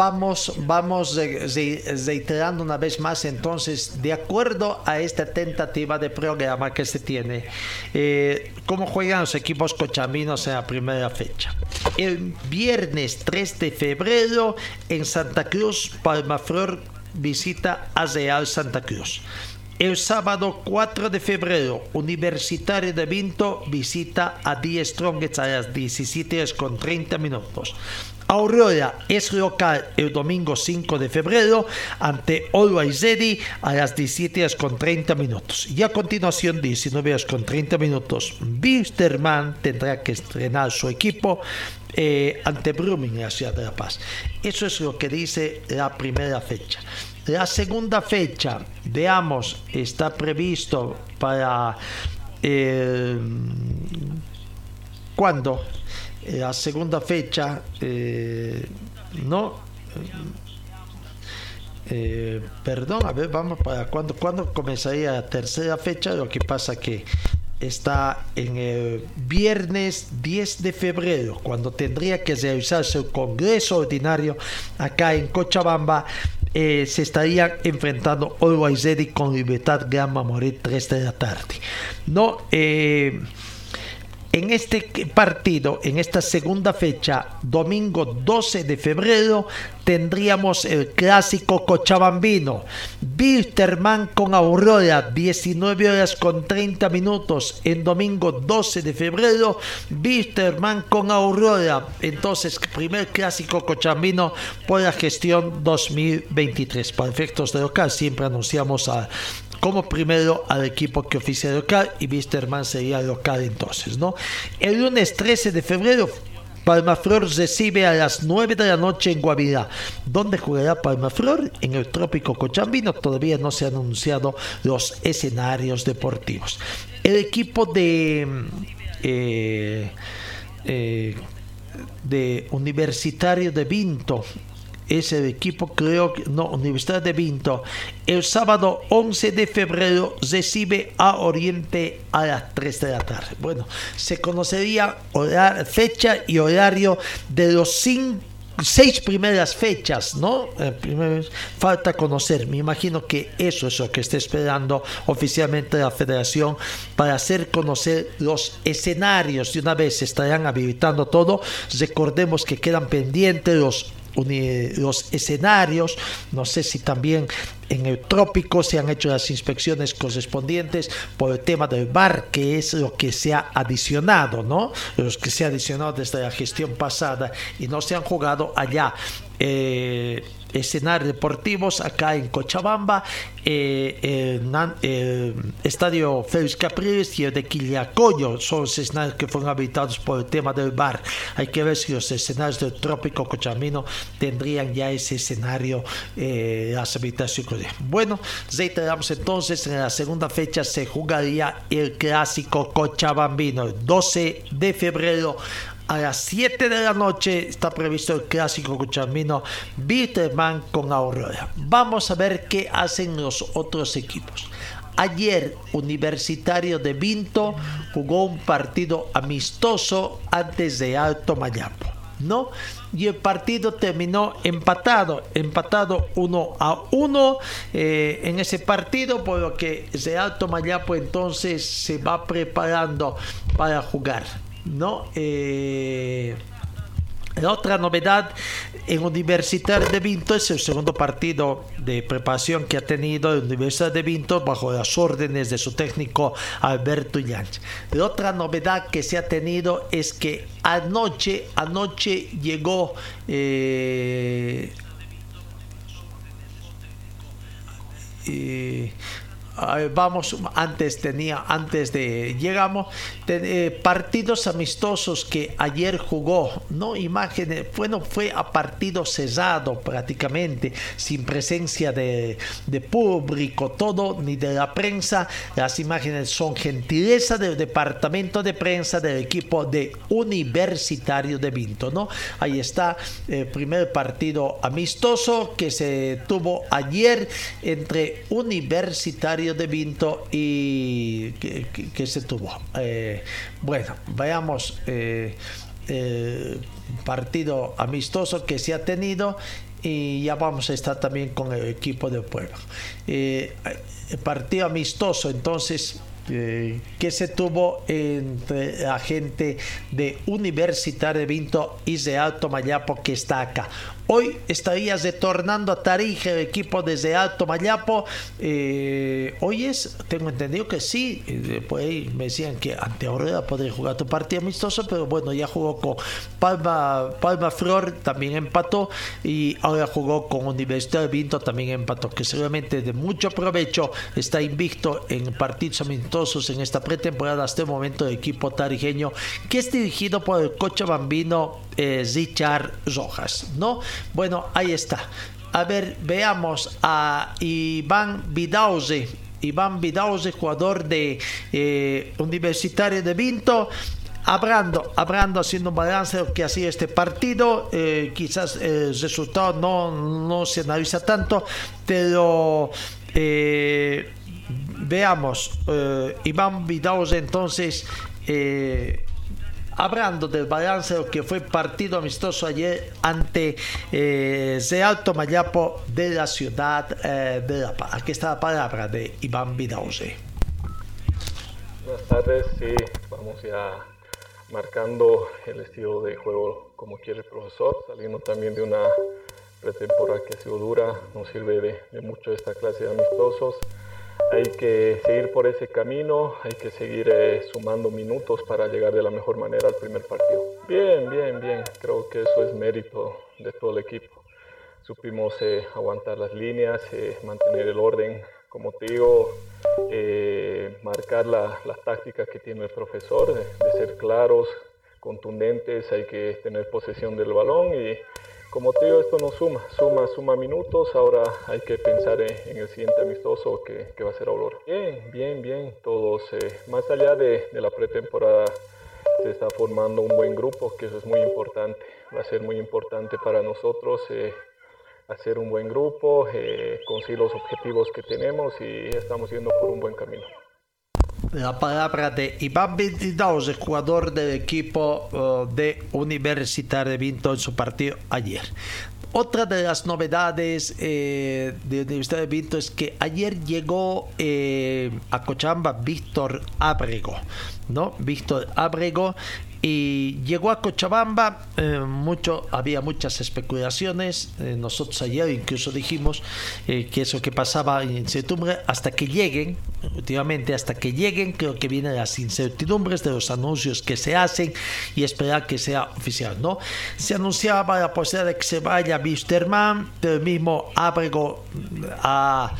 Vamos, vamos reiterando una vez más entonces, de acuerdo a esta tentativa de programa que se tiene, eh, cómo juegan los equipos cochaminos en la primera fecha. El viernes 3 de febrero en Santa Cruz, Palmaflor visita a Real Santa Cruz. El sábado 4 de febrero, Universitario de Vinto visita a Die Strongest a las 17 horas con 30 minutos. Aurora es local el domingo 5 de febrero ante Always Ready a las 17 horas con 30 minutos. Y a continuación, 19 horas con 30 minutos, Bisterman tendrá que estrenar su equipo eh, ante Brumming en la ciudad de La Paz. Eso es lo que dice la primera fecha. La segunda fecha, veamos, está previsto para eh, cuando la segunda fecha, eh, no. Eh, perdón, a ver, vamos para cuando, cuando comenzaría la tercera fecha. Lo que pasa que está en el viernes 10 de febrero, cuando tendría que realizarse el Congreso Ordinario acá en Cochabamba. eh, se estarían enfrentando Always Ready con Libertad Gama Moret 3 de la tarde. No, eh, en este partido, en esta segunda fecha, domingo 12 de febrero, tendríamos el clásico cochabambino. Wilterman con Aurora, 19 horas con 30 minutos. En domingo 12 de febrero, Wilterman con Aurora. Entonces, primer clásico cochabambino por la gestión 2023. Para efectos de local, siempre anunciamos a como primero al equipo que oficia local y Wisterman sería local entonces, ¿no? El lunes 13 de febrero Palmaflor recibe a las 9 de la noche en Guavirá. ¿Dónde jugará Palmaflor? En el Trópico Cochambino. Todavía no se han anunciado los escenarios deportivos. El equipo de... eh, eh, de Universitario de Vinto es el equipo, creo que no, Universidad de Vinto. El sábado 11 de febrero recibe a Oriente a las 3 de la tarde. Bueno, se conocería fecha y horario de los cinco seis primeras fechas, ¿no? Eh, primero, falta conocer. Me imagino que eso es lo que está esperando oficialmente la federación para hacer conocer los escenarios. De una vez estarán habilitando todo. Recordemos que quedan pendientes los los escenarios, no sé si también en el trópico se han hecho las inspecciones correspondientes por el tema del bar, que es lo que se ha adicionado, ¿no? Los que se ha adicionado desde la gestión pasada y no se han jugado allá. Eh, escenarios deportivos acá en Cochabamba, eh, el, el, Estadio Félix Capriles y el de Quillacoyo son los escenarios que fueron habitados por el tema del bar. Hay que ver si los escenarios del trópico cochabambino tendrían ya ese escenario, eh, las habitaciones. Bueno, reiteramos entonces, en la segunda fecha se jugaría el clásico cochabambino, el 12 de febrero a las 7 de la noche está previsto el clásico cochabambino Bitterman con Aurora. Vamos a ver qué hacen los otros equipos. Ayer Universitario de Vinto jugó un partido amistoso antes de Alto Mayapo. ¿no? Y el partido terminó empatado, empatado 1 a 1 eh, en ese partido, por lo que de Alto Mayapo entonces se va preparando para jugar. ¿No? Eh, la otra novedad en Universidad de Vinto es el segundo partido de preparación que ha tenido la Universidad de Vinto bajo las órdenes de su técnico Alberto Illanch. La otra novedad que se ha tenido es que anoche, anoche llegó eh, eh, vamos antes tenía antes de llegamos eh, partidos amistosos que ayer jugó no imágenes bueno fue a partido cesado prácticamente sin presencia de, de, público todo ni de la prensa. Las imágenes son gentileza del departamento de prensa del equipo de Universitario de Vinto no ahí está el primer partido amistoso que se tuvo ayer entre Universitario de Vinto y que, se tuvo. Eh, bueno, veamos eh, eh, partido amistoso que se ha tenido y ya vamos a estar también con el equipo del pueblo. el partido amistoso, entonces que se tuvo entre la gente de Universitario de Vinto y de Alto Mayapo que está acá. Hoy estaría retornando a Tarija el equipo desde Alto Mayapo. Eh, hoy es, tengo entendido que sí. Eh, por ahí me decían que ante Aurora podría jugar tu partido amistoso, pero bueno, ya jugó con Palma, Palma Flor, también empató. Y ahora jugó con Universidad de Vinto, también empató. Que seguramente de mucho provecho está invicto en partidos amistosos en esta pretemporada hasta el momento el equipo tarijeño, que es dirigido por el coche bambino eh, Richard Rojas, ¿no? Bueno, ahí está. A ver, veamos a Iván Vidauze. Iván Vidauze, jugador de eh, Universitario de Vinto. Hablando, hablando, haciendo un balance de lo que ha sido este partido, eh, quizás el resultado no, no se analiza tanto, pero eh, veamos, Iván Vidauze entonces, hablando del balance de lo que fue partido amistoso ayer ante eh, Alto Mayapo de la ciudad eh, de La Paz. Aquí está la palabra de Iván Vidauze. Buenas tardes, sí, vamos ya marcando el estilo de juego como quiere el profesor, saliendo también de una pretemporada que ha sido dura, nos sirve de, de mucho esta clase de amistosos. Hay que seguir por ese camino, hay que seguir eh, sumando minutos para llegar de la mejor manera al primer partido. Bien, bien, bien, creo que eso es mérito de todo el equipo. Supimos eh, aguantar las líneas, eh, mantener el orden, como te digo, marcar la, las tácticas que tiene el profesor, de ser claros, contundentes, hay que tener posesión del balón y como te digo, esto no suma, suma, suma minutos. Ahora hay que pensar en, el siguiente amistoso que, va a ser Aurora. Bien, bien, bien. Todos, eh, más allá de, de, la pretemporada, se está formando un buen grupo, que eso es muy importante. Va a ser muy importante para nosotros eh, hacer un buen grupo, eh, conseguir los objetivos que tenemos y estamos yendo por un buen camino. La palabra de Iván Vintidaus, el jugador del equipo uh, de Universitario de Vinto en su partido ayer. Otra de las novedades eh, de Universidad de Vinto es que ayer llegó eh, a Cochabamba Víctor Ábrego, ¿no? Víctor Ábrego y llegó a Cochabamba, eh, mucho, había muchas especulaciones, eh, nosotros ayer incluso dijimos eh, que eso que pasaba en incertidumbre, hasta que lleguen, últimamente hasta que lleguen, creo que vienen las incertidumbres de los anuncios que se hacen y esperar que sea oficial, ¿no? Se anunciaba la posibilidad de que se vaya Wisterman, pero el mismo Ábrego a...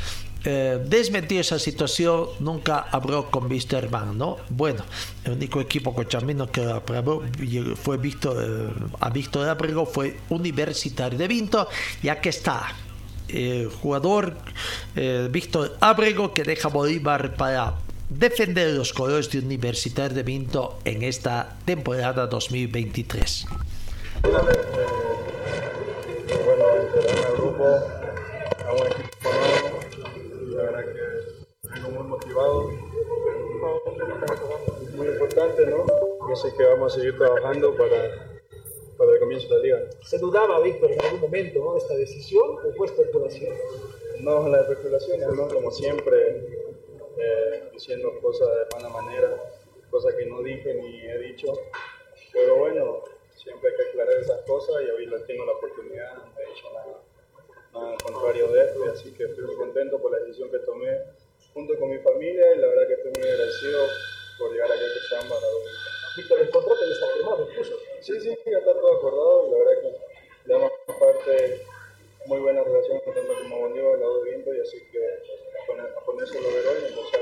Eh, desmentir esa situación nunca habló con Wisterman, ¿no? Bueno, el único equipo cochamino que aprobó fue Víctor, eh, a Víctor Abrego fue Universitario de Vinto y aquí está el jugador eh, Víctor Abrego que deja Bolívar para defender los colores de Universitario de Vinto en esta temporada 2023. Bueno, grupo, a un equipo nuevo la verdad que vengo muy motivado. Muy importante, sé que vamos a seguir trabajando para, para el comienzo de la liga. ¿Se dudaba, Víctor, en algún momento ¿no? esta decisión o fue especulación? No, la especulación, ¿no? Como siempre, eh, diciendo cosas de mala manera, cosas que no dije ni he dicho. Pero bueno, siempre hay que aclarar esas cosas y hoy tengo la oportunidad, no he dicho nada nada contrario de esto, así que estoy muy contento por la decisión que tomé junto con mi familia y la verdad que estoy muy agradecido por llegar aquí a Cochabamba. Víctor, ¿el contrato ya está firmado incluso? Sí, sí, ya está todo acordado y la verdad que le damos parte muy buena relación tanto como Bolívar, el lado de Viento y así que a, poner, a ponerse lo verón y empezar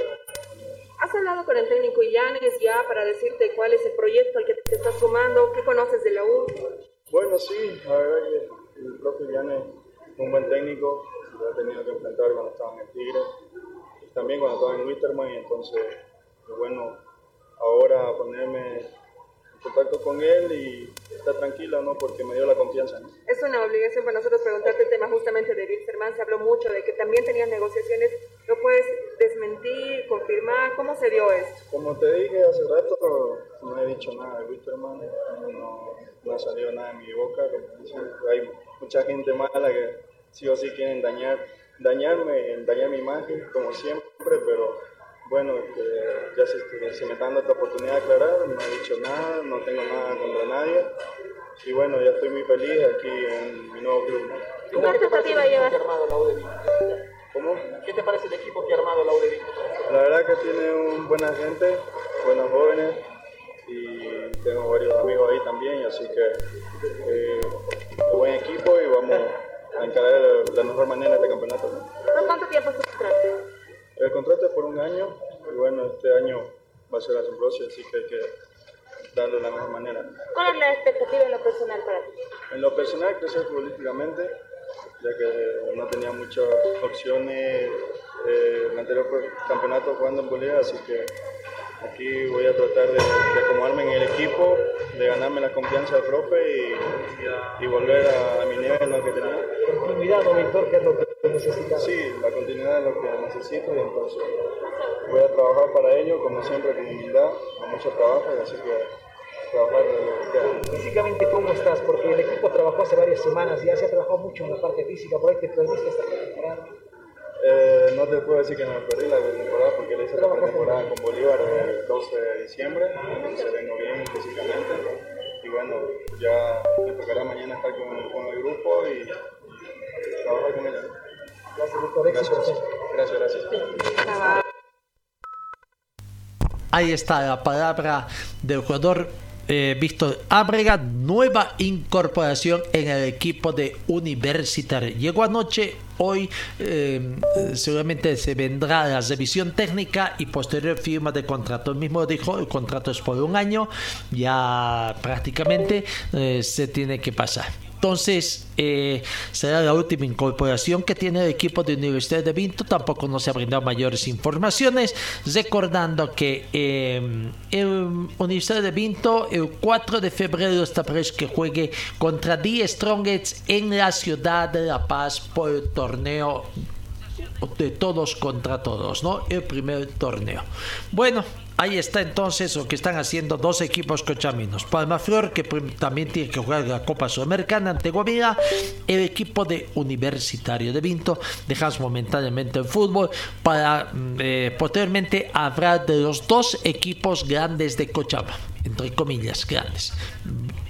¿Has hablado con el técnico Illanes ya para decirte cuál es el proyecto al que te estás sumando? ¿Qué conoces de la U? Bueno, sí, la verdad que el propio Illanes un buen técnico, lo he tenido que enfrentar cuando estaba en el Tigre, y también cuando estaba en Wisterman, y entonces, bueno, ahora ponerme en contacto con él y estar tranquilo, ¿no? Porque me dio la confianza. ¿no? Es una obligación para nosotros preguntarte el tema justamente de Wilstermann, se habló mucho de que también tenían negociaciones, ¿lo puedes desmentir, confirmar? ¿Cómo se dio esto? Como te dije hace rato, no he dicho nada de Wilstermann, no, no ha salido nada de mi boca, hay mucha gente mala que sí o sí quieren dañar, dañarme, dañar mi imagen, como siempre, pero bueno, este, ya se, se, me está dando esta oportunidad de aclarar, no he dicho nada, no tengo nada contra nadie, y bueno, ya estoy muy feliz aquí en mi nuevo club. ¿Qué expectativa llevas? ¿Cómo? ¿Qué te parece el equipo que ha armado la U de Vinto? La verdad que tiene un buena gente, buenos jóvenes, y tengo varios amigos ahí también, así que eh, un buen equipo y vamos a encarar de la mejor manera este campeonato. ¿Por cuánto tiempo es tu contrato? El contrato es por un año y bueno, este año va a ser asombroso, así que hay que darlo de la mejor manera. ¿Cuál es la expectativa en lo personal para ti? En lo personal, crecer futbolísticamente, ya que no tenía muchas opciones eh, el anterior campeonato jugando en Bolivia, así que aquí voy a tratar de, acomodarme en el equipo, de ganarme la confianza del profe y, volver a, mi nivel lo que tenía. Continuidad, ¿no, Víctor? ¿Qué es lo que necesitas? Sí, la continuidad es lo que necesito y entonces voy a trabajar para ello, como siempre, con humildad, con mucho trabajo, así que trabajar Físicamente, ¿cómo estás? Porque el equipo trabajó hace varias semanas, ya se ha trabajado mucho en la parte física, por ahí te perdiste esta temporada. Eh, no te puedo decir que me perdí la temporada porque le hice la temporada con Bolívar el 12 de diciembre, se vengo bien físicamente y bueno, ya me tocará mañana estar con, con el grupo y, trabajar con ella. Gracias. Gracias, gracias. gracias. Ahí está la palabra del jugador eh, Víctor Ábrega, nueva incorporación en el equipo de Universitario. Llegó anoche, hoy eh, seguramente se vendrá la revisión técnica y posterior firma de contrato. El mismo dijo, el contrato es por un año, ya prácticamente eh, se tiene que pasar. Entonces, eh, será la última incorporación que tiene el equipo de Universidad de Vinto. Tampoco nos ha brindado mayores informaciones. Recordando que eh, Universidad de Vinto, el 4 de febrero, está previsto que juegue contra Die Strongets en la ciudad de La Paz por el torneo de todos contra todos, ¿no? El primer torneo. Bueno, Ahí está entonces lo que están haciendo dos equipos cochaminos. Palma Flor, que también tiene que jugar la Copa Sudamericana ante Guavira. El equipo de Universitario de Vinto. Dejamos momentáneamente el fútbol para mm, eh, posteriormente hablar de los dos equipos grandes de Cochabamba. Entre comillas, grandes.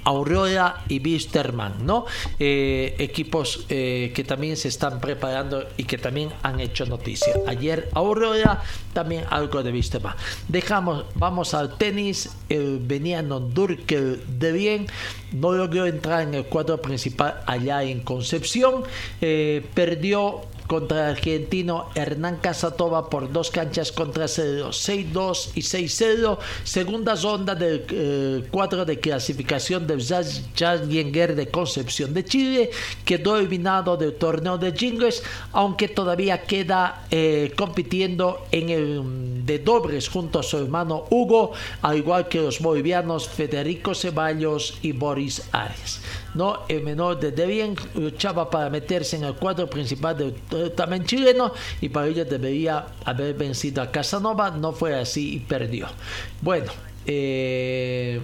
Aurora y Bisterman, ¿no? Eh, equipos eh, que también se están preparando y que también han hecho noticia. Ayer Aurora, también algo de Bisterman. Dejamos, vamos al tenis. El veniano Durkel de bien no logró entrar en el cuadro principal allá en Concepción. Eh, perdió contra argentino Hernán Casatova por dos canchas contra 0, 6-2 y 6-0. Segunda ronda del eh, cuadro de clasificación del Challenger de Concepción de Chile. Quedó eliminado del torneo de Jingles, aunque todavía queda eh, compitiendo en el de dobles junto a su hermano Hugo, al igual que los bolivianos Federico Ceballos y Boris Arias. ¿No? El menor de Debian luchaba para meterse en el cuadro principal del también chileno y para ello debería haber vencido a Casanova. No fue así y perdió. Bueno, eh,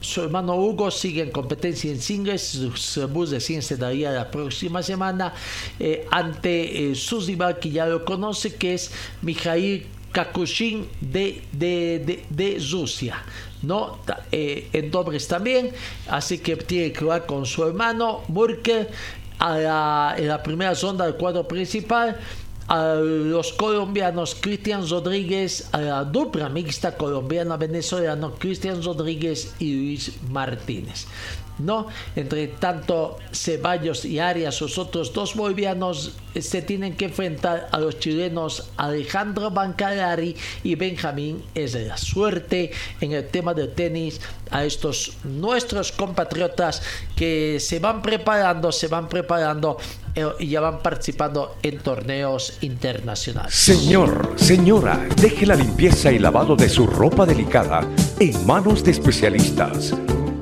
su hermano Hugo sigue en competencia en singles. Su bus de 100 se daría la próxima semana eh, ante eh, su que ya lo conoce, que es Mijail Kakushin de, de, de, Rusia. ¿No? Eh, en dobles también, así que tiene que jugar con su hermano Burke a en la primera ronda del cuadro principal. A los colombianos Cristian Rodríguez, a la dupla mixta colombiana-venezolano Cristian Rodríguez y Luis Martínez. ¿No? Entre tanto, Ceballos y Arias, los otros dos bolivianos, eh, se tienen que enfrentar a los chilenos Alejandro Bancalari y Benjamín Es la Suerte en el tema del tenis a estos nuestros compatriotas que se van preparando, se van preparando eh, y ya van participando en torneos internacionales. Señor, señora, deje la limpieza y lavado de su ropa delicada en manos de especialistas.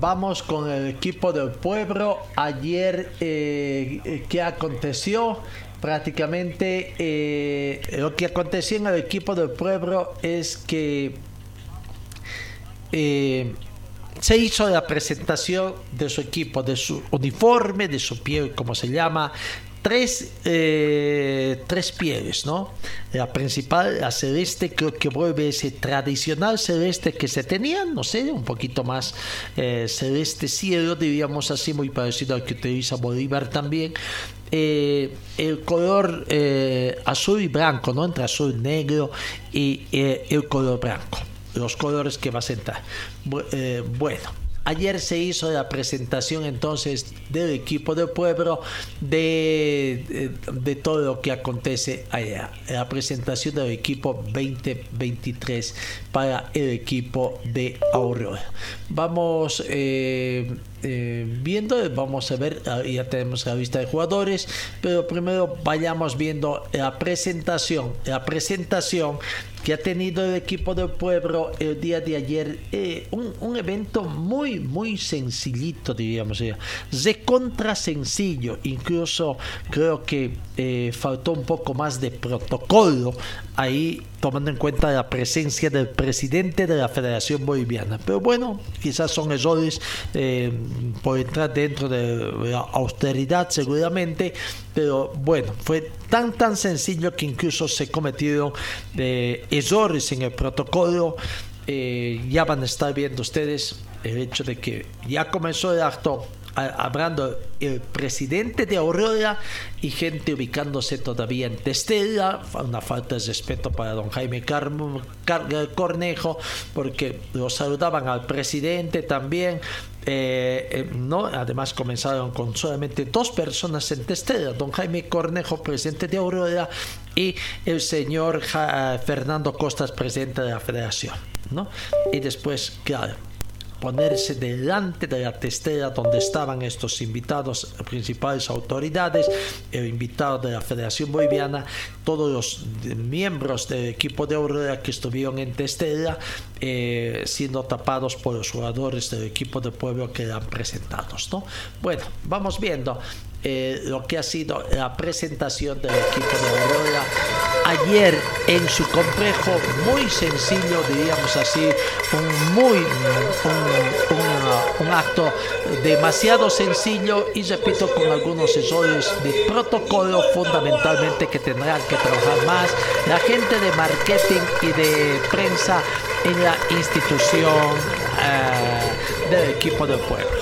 Vamos con el equipo del pueblo. Ayer, eh, ¿qué aconteció? Prácticamente eh, lo que aconteció en el equipo del pueblo es que eh, se hizo la presentación de su equipo, de su uniforme, de su piel, como se llama, tres, eh, tres pieles, ¿no? La principal, la celeste, creo que vuelve ese tradicional celeste que se tenía, no sé, un poquito más eh, celeste cielo, diríamos así, muy parecido al que utiliza Bolívar también. eh, el color eh, azul y blanco, ¿no? Entre azul, negro y el color blanco. Los colores que va a sentar. Bu- bueno. Ayer se hizo la presentación entonces del equipo del pueblo de, de, de todo lo que acontece allá. La presentación del equipo 2023 para el equipo de Aurora. Vamos eh, eh, viendo, vamos a ver, ah, ya tenemos la lista de jugadores, pero primero vayamos viendo la presentación. La presentación que ha tenido el equipo del pueblo el día de ayer, eh, un, un evento muy, muy sencillito, diríamos, eh, de contra sencillo, incluso creo que eh, faltó un poco más de protocolo ahí, tomando en cuenta la presencia del presidente de la Federación Boliviana. Pero bueno, quizás son errores eh, por entrar dentro de la austeridad seguramente, pero bueno, fue tan tan sencillo que incluso se cometieron eh, errores en el protocolo. Eh, ya van a estar viendo ustedes el hecho de que ya comenzó el acto hablando el presidente de Aurora y gente ubicándose todavía en Testela, una falta de respeto para don Jaime Carmo- Car- Cornejo, porque lo saludaban al presidente también. eh, eh, no, además comenzaron con solamente dos personas en Testela, don Jaime Cornejo, presidente de Aurora, y el señor Fernando Costas, presidente de la federación. ¿no? Y después, claro, ponerse delante de la testera donde estaban estos invitados, principales autoridades, el invitado de la Federación Boliviana, todos los miembros del equipo de Aurora que estuvieron en testera, eh, siendo tapados por los jugadores del equipo de pueblo que eran presentados. ¿no? Bueno, vamos viendo. eh, lo que ha sido la presentación del equipo de Aurora ayer en su complejo muy sencillo diríamos así un muy un acto demasiado sencillo y repito con algunos errores de protocolo fundamentalmente que tendrán que trabajar más la gente de marketing y de prensa en la institución eh, del equipo del pueblo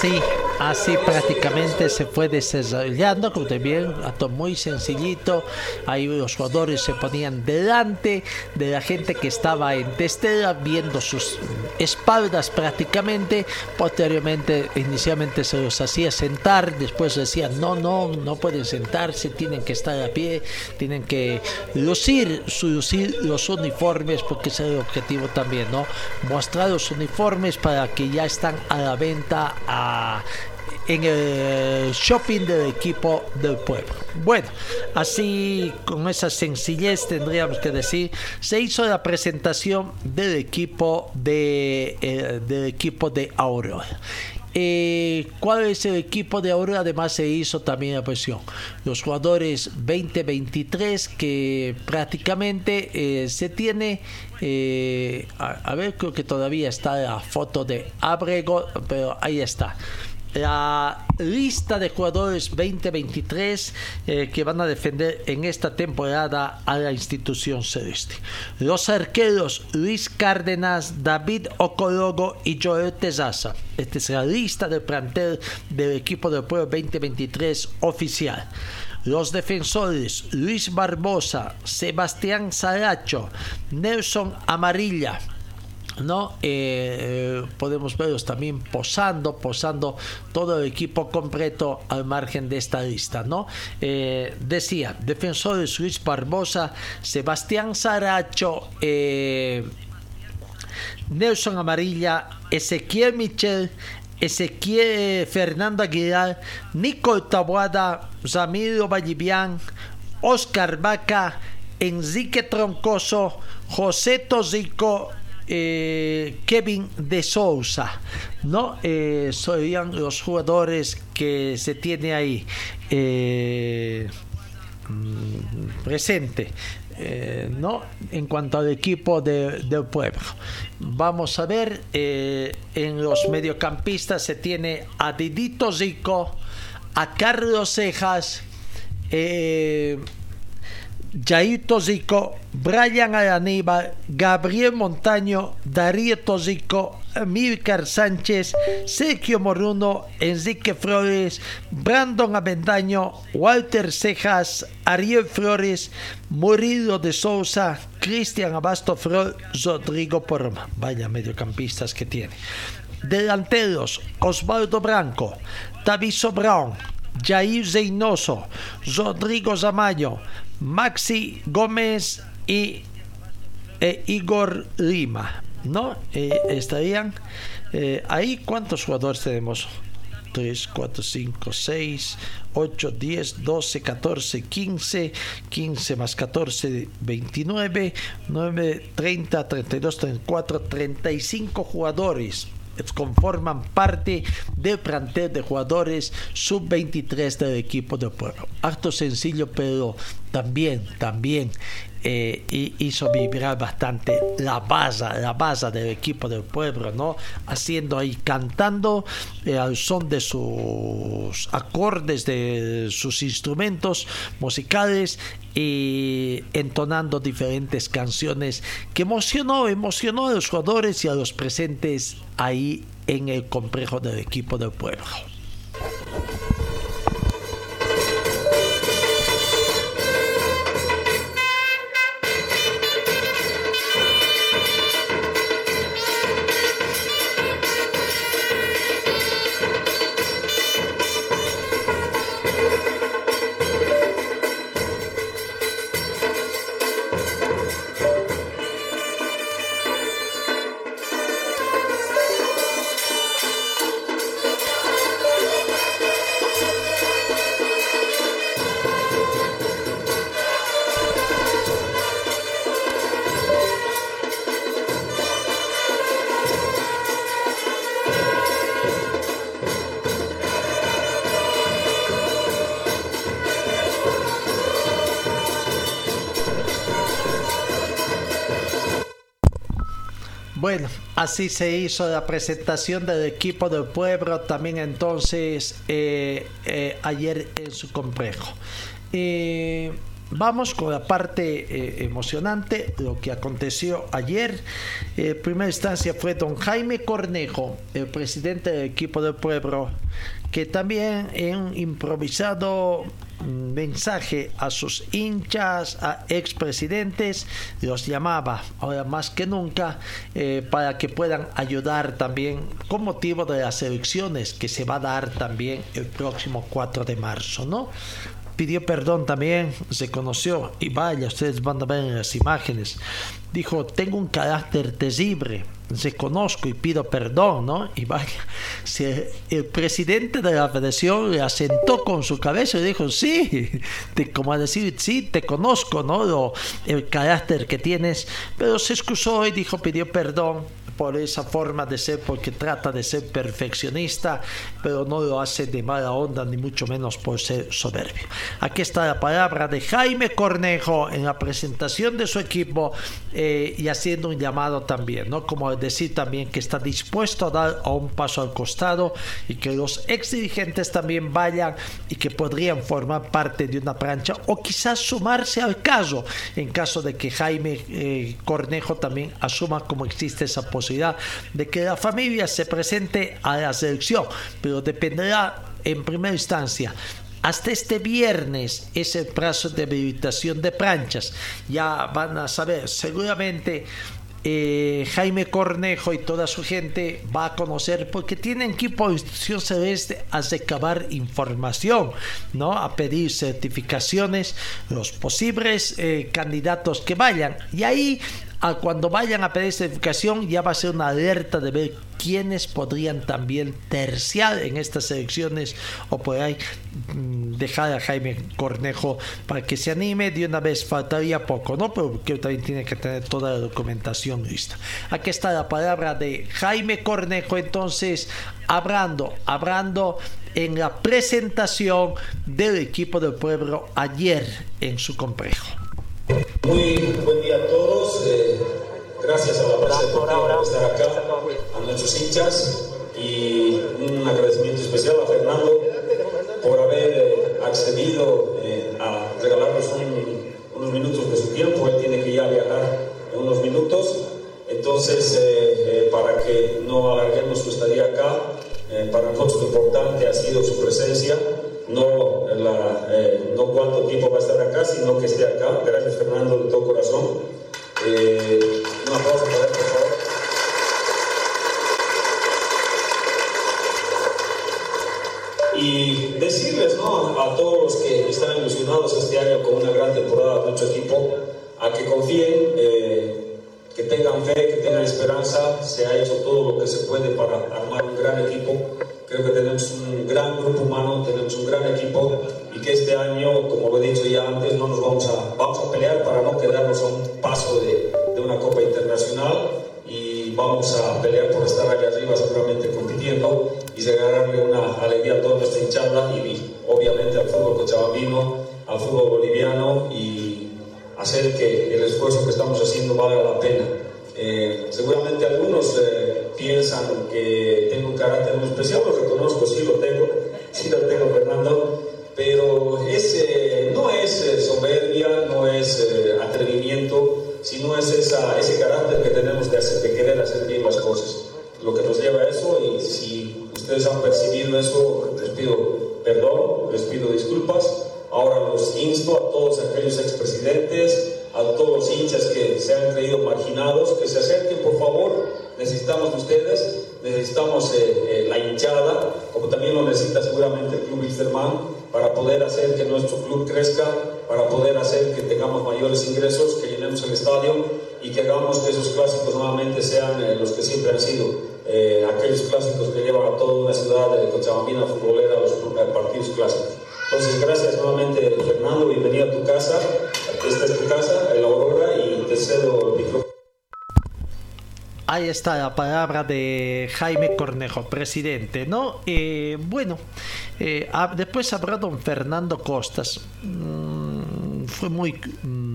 Así, así prácticamente se fue desarrollando, como también acto muy sencillito. Ahí los jugadores se ponían delante de la gente que estaba en testera, viendo sus espaldas prácticamente. Posteriormente, inicialmente se los hacía sentar, después decían no, no, no pueden sentarse, tienen que estar a pie, tienen que lucir, lucir los uniformes, porque ese es el objetivo también, ¿no? Mostrar los uniformes para que ya están a la venta a- en el shopping del equipo del pueblo. Bueno, así con esa sencillez tendríamos que decir, se hizo la presentación del equipo de, eh, del equipo de Aurora. Eh, ¿Cuál es el equipo de Aurora? Además se hizo también la presión. Los jugadores 2023 que prácticamente eh, se tiene, eh, a, a ver, creo que todavía está la foto de Abrego, pero ahí está la lista de jugadores 2023 eh, que van a defender en esta temporada a la institución celeste. Los arqueros Luis Cárdenas, David Ocologo y Joel Tezaza. Esta es la lista del plantel del equipo del pueblo 2023 oficial. Los defensores Luis Barbosa, Sebastián Saracho, Nelson Amarilla, ¿no? Eh, podemos verlos también posando, posando todo el equipo completo al margen de esta lista, ¿no? Eh, decía, defensores Luis Barbosa, Sebastián Saracho, eh, Nelson Amarilla, Ezequiel Michel, Ezequiel Fernando Aguilar, Nico Tabuada, Ramiro Vallivian, Oscar Vaca Enrique Troncoso, José Tosico, eh, Kevin de Sousa, ¿no? Eh, serían los jugadores que se tiene ahí eh, mm, presente. eh, ¿no? en cuanto al equipo de- del pueblo. Vamos a ver, en los mediocampistas se tiene a Didito Zico, a Carlos Cejas, Jair Tosico, Brian Araníbal, Gabriel Montaño, Darío Tosico, Milcar Sánchez, Sergio Moruno, Enrique Flores, Brandon Avendaño, Walter Cejas, Ariel Flores, Murillo de Sousa, Cristian Abasto Flor, Rodrigo Porma. Vaya mediocampistas que tiene. Delanteros, Osvaldo Branco, Taviso Brown, Jair Zeynoso, Rodrigo Zamayo, Maxi Gómez y e Igor Lima, ¿no? Eh, estarían eh, ahí. ¿Cuántos jugadores tenemos? 3, 4, 5, 6, 8, 10, 12, 14, 15, 15 más 14, 29, 9, 30, 32, 34, 35 jugadores conforman parte del plantel de jugadores sub-23 del equipo del pueblo. Acto sencillo, pero también, también eh, hi- hizo vibrar bastante la base, la base del equipo del pueblo, ¿no? Haciendo ahí, cantando eh, al son de sus acordes, de sus instrumentos musicales y entonando diferentes canciones que emocionó, emocionó a los jugadores y a los presentes ahí en el complejo del equipo del pueblo. Así se hizo la presentación del equipo del pueblo también entonces eh, eh, ayer en su complejo. Eh, vamos con la parte eh, emocionante, lo que aconteció ayer. En primera instancia fue don Jaime Cornejo, el presidente del equipo del pueblo, que también en improvisado mensaje a sus hinchas, a expresidentes, los llamaba ahora más que nunca eh, para que puedan ayudar también con motivo de las elecciones que se va a dar también el próximo 4 de marzo, ¿no? Pidió perdón también, se conoció y vaya, ustedes van a ver en las imágenes. Dijo, tengo un carácter terrible, reconozco y pido perdón, ¿no? Y vaya, se- el presidente de la federación le asentó con su cabeza y dijo, sí, te, como a decir, sí, te conozco, ¿no? El carácter que tienes, pero se excusó y dijo, pidió perdón por esa forma de ser, porque trata de ser perfeccionista, pero no lo hace de mala onda, ni mucho menos por ser soberbio. Aquí está la palabra de Jaime Cornejo en la presentación de su equipo eh, y haciendo un llamado también, ¿no? Como decir también que está dispuesto a dar a un paso al costado y que los ex dirigentes también vayan y que podrían formar parte de una plancha o quizás sumarse al caso en caso de que Jaime eh, Cornejo también asuma como existe esa posibilidad de que la familia se presente a la selección, pero dependerá en primera instancia hasta este viernes es el plazo de habilitación de planchas. Ya van a saber, seguramente eh, Jaime Cornejo y toda su gente va a conocer porque tienen que ir por institución celeste a recabar información, ¿no? A pedir certificaciones, los posibles eh, candidatos que vayan. Y ahí a cuando vayan a pedir certificación ya va a ser una alerta de ver quiénes podrían también terciar en estas elecciones o por ahí mm, dejar a Jaime Cornejo para que se anime. De una vez faltaría poco no pero que también tiene que tener toda la documentación lista. Aquí está la palabra de Jaime Cornejo entonces hablando hablando en la presentación del equipo del pueblo ayer en su complejo muy buen día a todos. Eh, gracias a la prensa deportiva por estar acá, a nuestros hinchas y un agradecimiento especial a Fernando por haber eh, accedido eh, a regalarnos un- unos minutos de su tiempo. Él tiene que ya viajar en unos minutos. Entonces, eh, eh, para que no alarguemos su estadía acá, eh, para nosotros lo importante ha sido su presencia, no, la, eh, no cuánto tiempo va a estar acá, sino que esté acá. Gracias Fernando de todo corazón. Eh, un aplauso para él, por favor. Y decirles ¿no? a todos los que están ilusionados este año con una gran temporada de nuestro equipo, a que confíen, eh, que tengan fe, que tengan esperanza. Se ha hecho todo lo que se puede para armar un gran equipo. Creo que tenemos un gran grupo humano, tenemos un gran equipo y que este año, como lo he dicho ya antes, no nos vamos a, vamos a pelear para no quedarnos a un paso de, de una Copa Internacional y vamos a pelear por estar allá arriba seguramente compitiendo y regalarle una alegría a toda nuestra hinchada y obviamente al fútbol cochabambino, al fútbol boliviano y hacer que el esfuerzo que estamos haciendo valga la pena. Eh, seguramente algunos eh, piensan que tengo un carácter muy especial, lo reconozco, sí lo tengo, sí lo tengo Fernando, pero es, eh, no es eh, soberbia, no es eh, atrevimiento, sino es esa, ese carácter que tenemos de, hacer, de querer hacer bien las cosas. Lo que nos lleva a eso y si ustedes han percibido eso, les pido perdón, les pido disculpas. Ahora los insto a todos aquellos expresidentes, a todos los hinchas que se han creído marginados, que se acerquen por favor. Necesitamos de ustedes, necesitamos eh, eh, la hinchada, como también lo necesita seguramente el Club Wilstermann, para poder hacer que nuestro club crezca, para poder hacer que tengamos mayores ingresos, que llenemos el estadio y que hagamos que esos clásicos nuevamente sean eh, los que siempre han sido, eh, aquellos clásicos que llevan a toda una ciudad de Cochabambina futbolera a los eh, partidos clásicos. Entonces, gracias nuevamente, Fernando, bienvenido a tu casa, esta es tu casa, el Aurora, y te cedo el micrófono. Ahí está la palabra de Jaime Cornejo, presidente, ¿no? Eh, bueno, eh, ah, después habrá don Fernando Costas. Mm, fue muy mm,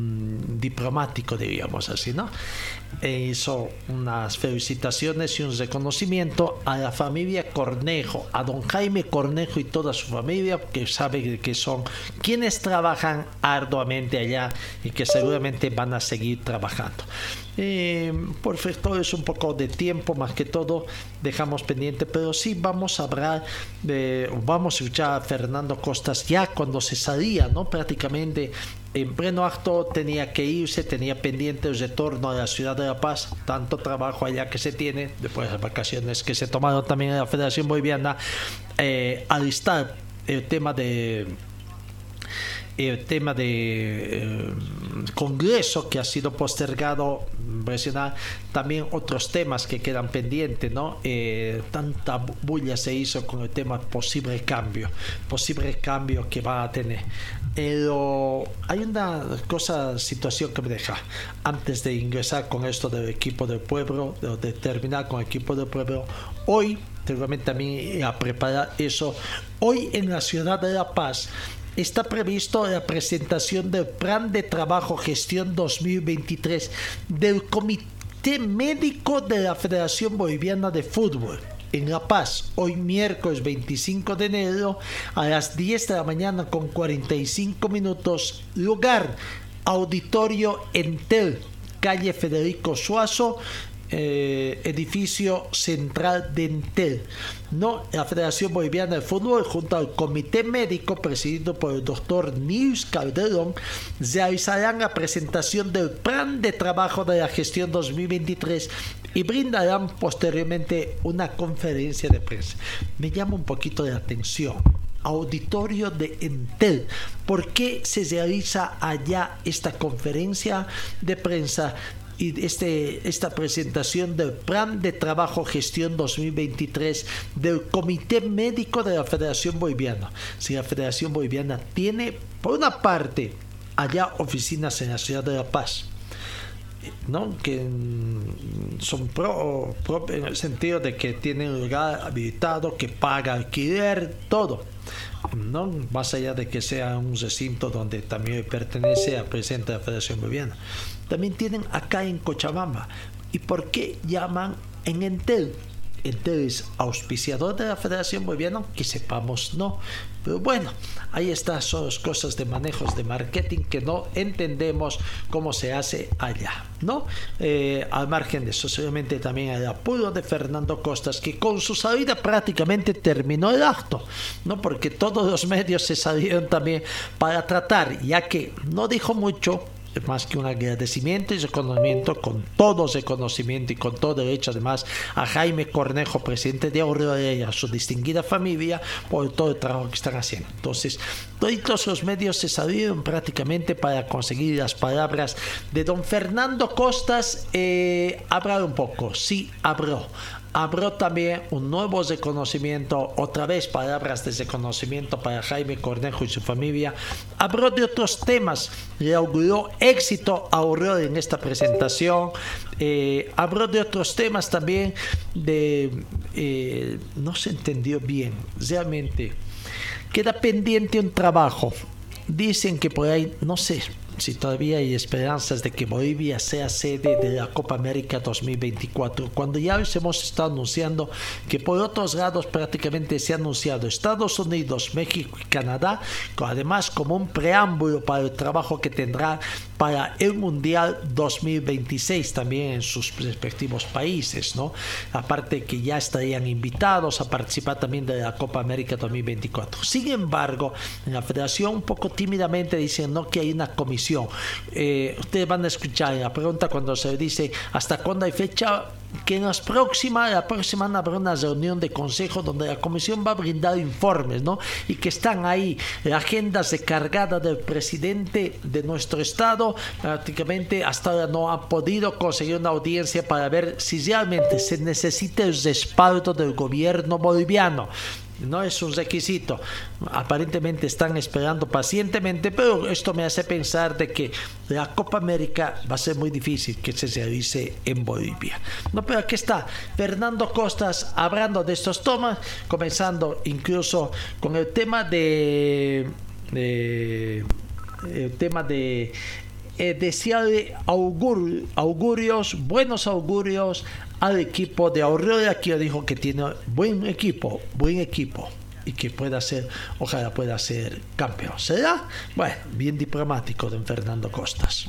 diplomático, diríamos así, ¿no? E hizo unas felicitaciones y un reconocimiento a la familia Cornejo, a don Jaime Cornejo y toda su familia, que sabe que son quienes trabajan arduamente allá y que seguramente van a seguir trabajando. Eh, por es un poco de tiempo más que todo dejamos pendiente pero sí vamos a hablar de vamos a escuchar a Fernando Costas ya cuando se salía no prácticamente en pleno acto tenía que irse tenía pendiente el retorno a la ciudad de La Paz tanto trabajo allá que se tiene después de las vacaciones que se tomaron también en la Federación Boliviana eh, alistar el tema de el tema de eh, Congreso que ha sido postergado, mencionar también otros temas que quedan pendientes, ¿no? Eh, tanta bulla se hizo con el tema posible cambio, posible cambio que va a tener. Pero hay una cosa, situación que me deja antes de ingresar con esto del equipo del pueblo, de, terminar con el equipo del pueblo. Hoy, seguramente también a preparar eso, hoy en la ciudad de La Paz está previsto la presentación del Plan de Trabajo Gestión 2023 del Comité Médico de la Federación Boliviana de Fútbol. En La Paz, hoy miércoles 25 de enero a las 10 de la mañana con 45 minutos, lugar Auditorio Entel, calle Federico Suazo, eh, edificio central de Entel. No, la Federación Boliviana de Fútbol, junto al Comité Médico presidido por el doctor Nils Calderón, realizarán la presentación del plan de trabajo de la gestión 2023 y brindarán posteriormente una conferencia de prensa. Me llama un poquito de atención auditorio de Entel. ¿Por qué se realiza allá esta conferencia de prensa? Y este, esta presentación del Plan de Trabajo Gestión 2023 del Comité Médico de la Federación Boliviana. Si la Federación Boliviana tiene, por una parte, allá oficinas en la ciudad de La Paz, ¿no? que son pro, pro en el sentido de que tienen lugar habilitado, que paga alquiler, todo. ¿no? Más allá de que sea un recinto donde también pertenece al presidente de la Federación Boliviana. También tienen acá en Cochabamba. ¿Y por qué llaman en Entel? Entel es auspiciador de la Federación Boliviana, que sepamos no. Pero bueno, ahí están, son las cosas de manejos de marketing que no entendemos cómo se hace allá, ¿no? Eh, al margen de eso, seguramente también el apuro de Fernando Costas, que con su salida prácticamente terminó el acto, ¿no? Porque todos los medios se salieron también para tratar, ya que no dijo mucho, más que un agradecimiento y reconocimiento con todo reconocimiento y con todo derecho además a Jaime Cornejo, presidente de Aurora y a su distinguida familia por todo el trabajo que están haciendo. Entonces, todos los medios se salieron prácticamente para conseguir las palabras de don Fernando Costas. Eh, hablar un poco, sí, habló habrá también un nuevo reconocimiento, otra vez palabras de reconocimiento para Jaime Cornejo y su familia. Habrá de otros temas, le auguró éxito a en esta presentación. Eh, habrá de otros temas también de... Eh, no se entendió bien, realmente. Queda pendiente un trabajo. Dicen que por ahí, no sé, si todavía hay esperanzas de que Bolivia sea sede de la Copa América 2024, cuando ya hemos estado anunciando que por otros lados prácticamente se ha anunciado Estados Unidos, México y Canadá, además como un preámbulo para el trabajo que tendrá para el Mundial 2026 también en sus respectivos países, ¿no? Aparte que ya estarían invitados a participar también de la Copa América 2024. Sin embargo, la federación un poco tímidamente dicen no que hay una comisión. Eh, ustedes van a escuchar en la pregunta cuando se dice hasta cuándo hay fecha que en las próximas, la próxima habrá una reunión de consejo donde la comisión va a brindar informes, ¿no? Y que están ahí agendas de cargada del presidente de nuestro estado, prácticamente hasta ahora no ha podido conseguir una audiencia para ver si realmente se necesita el respaldo del gobierno boliviano no es un requisito. Aparentemente están esperando pacientemente, pero esto me hace pensar de que la Copa América va a ser muy difícil que se realice en Bolivia. No, pero aquí está Fernando Costas hablando de estos tomas, comenzando incluso con el tema de, el tema de eh, desearle augurios, buenos augurios al equipo de Aurora que dijo que tiene buen equipo, buen equipo y que pueda ser, ojalá pueda ser campeón. ¿Será? Bueno, bien diplomático don Fernando Costas.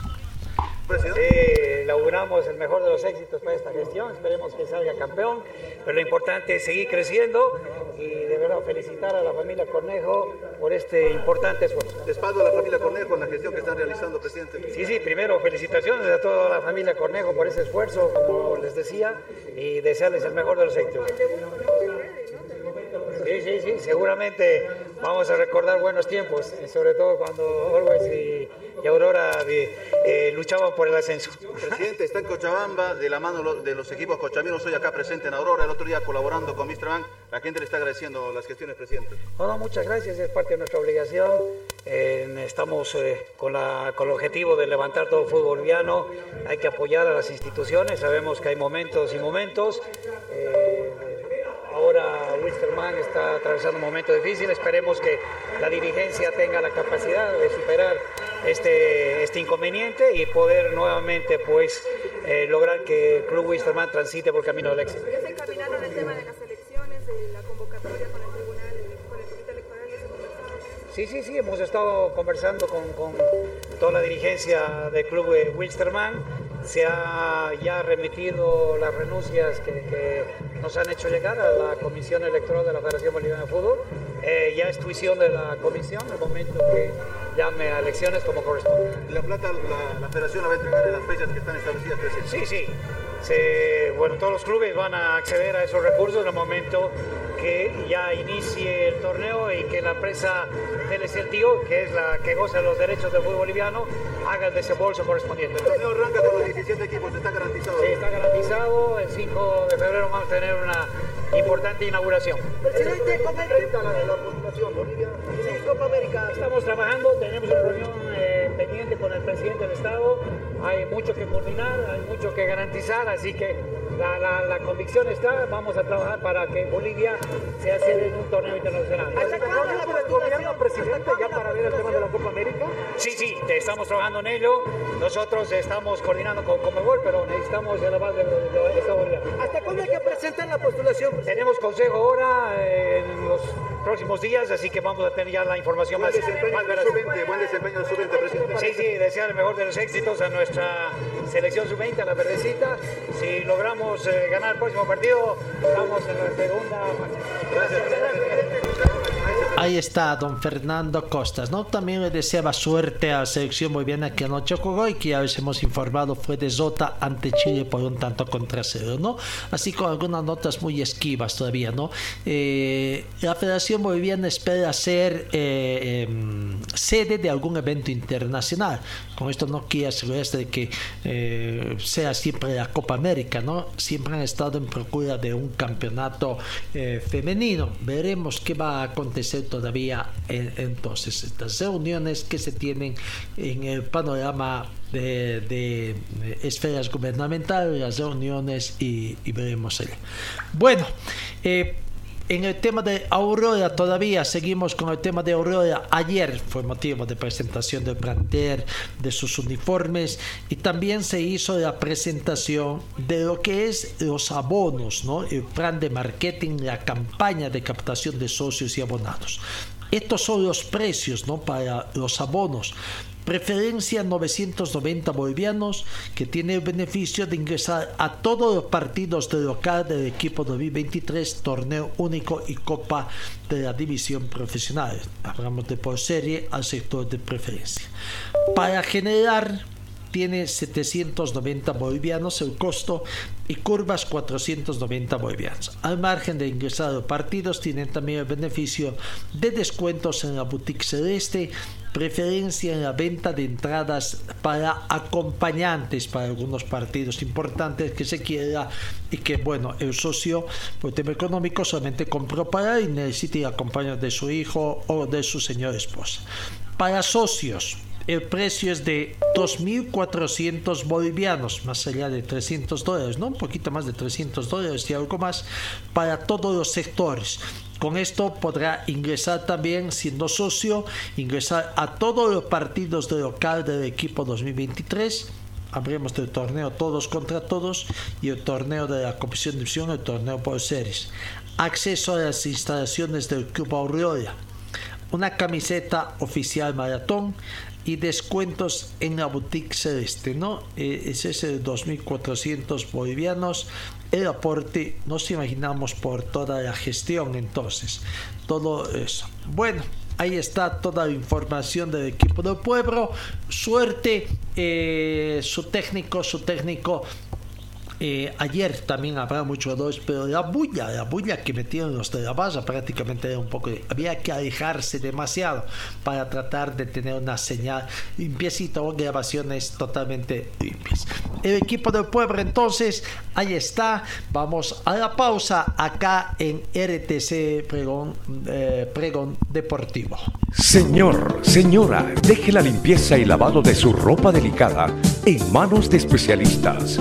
Sí, laburamos el mejor de los éxitos para esta gestión, esperemos que salga campeón, pero lo importante es seguir creciendo y de verdad felicitar a la familia Cornejo por este importante esfuerzo. Respaldo a la familia Cornejo en la gestión que están realizando, presidente. Sí, sí, primero felicitaciones a toda la familia Cornejo por ese esfuerzo, como les decía, y desearles el mejor de los éxitos. Sí, sí, sí, seguramente vamos a recordar buenos tiempos, sobre todo cuando Always y, Aurora eh, luchaban por el ascenso. Presidente, está en Cochabamba, de la mano de los equipos cochaminos, hoy acá presente en Aurora, el otro día colaborando con Mr. Bank. La gente le está agradeciendo las gestiones, presidente. No, muchas gracias, es parte de nuestra obligación. estamos eh, con, la, con el objetivo de levantar todo el fútbol boliviano, hay que apoyar a las instituciones, sabemos que hay momentos y momentos. Eh, Ahora Wisterman está atravesando un momento difícil. Esperemos que la dirigencia tenga la capacidad de superar este, este inconveniente y poder nuevamente pues eh, lograr que el Club Wisterman transite por el camino del éxito. ¿Ya se encaminaron el tema de las elecciones, de la convocatoria con el Tribunal, con el Comité Electoral? Sí, sí, sí, hemos estado conversando con, con toda la dirigencia del Club Wisterman se ha ya remitido las renuncias que, nos han hecho llegar a la Comisión Electoral de la Federación Boliviana de Fútbol. Eh, ya es tuición de la comisión el momento que llame a elecciones como corresponde. ¿La plata la, Federación la va a entregar en las fechas que están establecidas, Sí, sí. Se- bueno, todos los clubes van a acceder a esos recursos en el momento que ya inicie el torneo y que la empresa Teleceltío, que es la que goza de los derechos del fútbol boliviano, haga el desembolso correspondiente. El torneo arranca con los 17 equipos, está garantizado. Sí, está garantizado. El 5 de febrero vamos a tener una importante inauguración. Presidente, comenta la, la postulación, Bolivia. Sí, Copa América. Estamos trabajando, tenemos una reunión eh, pendiente con el presidente del Estado. Hay mucho que coordinar, hay mucho que garantizar, así que la, la- la convicción está. Vamos a trabajar para que Bolivia sea sede de un torneo internacional. ¿Hasta cuándo la el gobierno, presidente, ya para ver el tema de la Copa América? Sí, sí, estamos trabajando en ello. Nosotros estamos coordinando con Comebol, pero necesitamos el aval del del Estado boliviano. ¿Hasta cuándo hay que presentar la postulación? Tenemos consejo ahora eh, en los próximos días, así que vamos a tener ya la información Buen más, desempeño más veraz. sub-20, buen desempeño del sub-20, presidente. Sí, sí, desear el mejor de los éxitos a nuestra selección sub-20, a la verdecita. Si logramos eh, ganar el próximo partido, estamos en la segunda Ahí está don Fernando Costas, ¿no? También le deseaba suerte a la selección boliviana que anoche jugó y que ya les hemos informado fue de Zota ante Chile por un tanto contra cero, ¿no? Así con algunas notas muy esquivas todavía, ¿no? Eh, la Federación Boliviana espera ser eh, em, sede de algún evento internacional. Con esto no quiere asegurarse de que eh, sea siempre la Copa América, ¿no? Siempre han estado en procura de un campeonato eh, femenino. Veremos qué va a acontecer todavía en- entonces. Estas reuniones que se tienen en el panorama de, esferas gubernamentales, las reuniones y, veremos. Bueno, eh, en el tema de Aurora todavía seguimos con el tema de Aurora. Ayer fue motivo de presentación del plantel, de sus uniformes y también se hizo la presentación de lo que es los abonos, ¿no? El plan de marketing, la campaña de captación de socios y abonados. Estos son los precios, ¿no? Para los abonos. Preferencia 990 bolivianos que tiene el beneficio de ingresar a todos los partidos de local del equipo 2023, torneo único y copa de la división profesional. Hablamos de por serie al sector de preferencia. Para generar tiene 790 bolivianos el costo y curvas 490 bolivianos. Al margen de los partidos, tienen también el beneficio de descuentos en la boutique celeste, preferencia en la venta de entradas para acompañantes para algunos partidos importantes que se quiera y que bueno el socio por tema económico solamente compró para y necesita ir acompañado de su hijo o de su señora esposa para socios el precio es de 2.400 bolivianos, más allá de 300 dólares, ¿no? Un poquito más de 300 dólares y algo más para todos los sectores. Con esto podrá ingresar también, siendo socio, ingresar a todos los partidos de local del equipo 2023. Hablemos del torneo todos contra todos y el torneo de la Comisión de División, el torneo por series. Acceso a las instalaciones del Club Aureola una camiseta oficial maratón y descuentos en la boutique celeste, ¿no? Eh, ese es el 2.400 bolivianos. El aporte, nos imaginamos por toda la gestión entonces, todo eso. Bueno, ahí está toda la información del equipo del pueblo. Suerte, eh, su técnico, su técnico eh, ayer también habrá muchos jugadores, pero la bulla, la bulla que metieron los de la base prácticamente era un poco. había que alejarse demasiado para tratar de tener una señal limpiecita o grabaciones totalmente limpias. El equipo del pueblo, entonces, ahí está. Vamos a la pausa acá en RTC Pregón, eh, Pregón Deportivo. Señor, señora, deje la limpieza y lavado de su ropa delicada en manos de especialistas.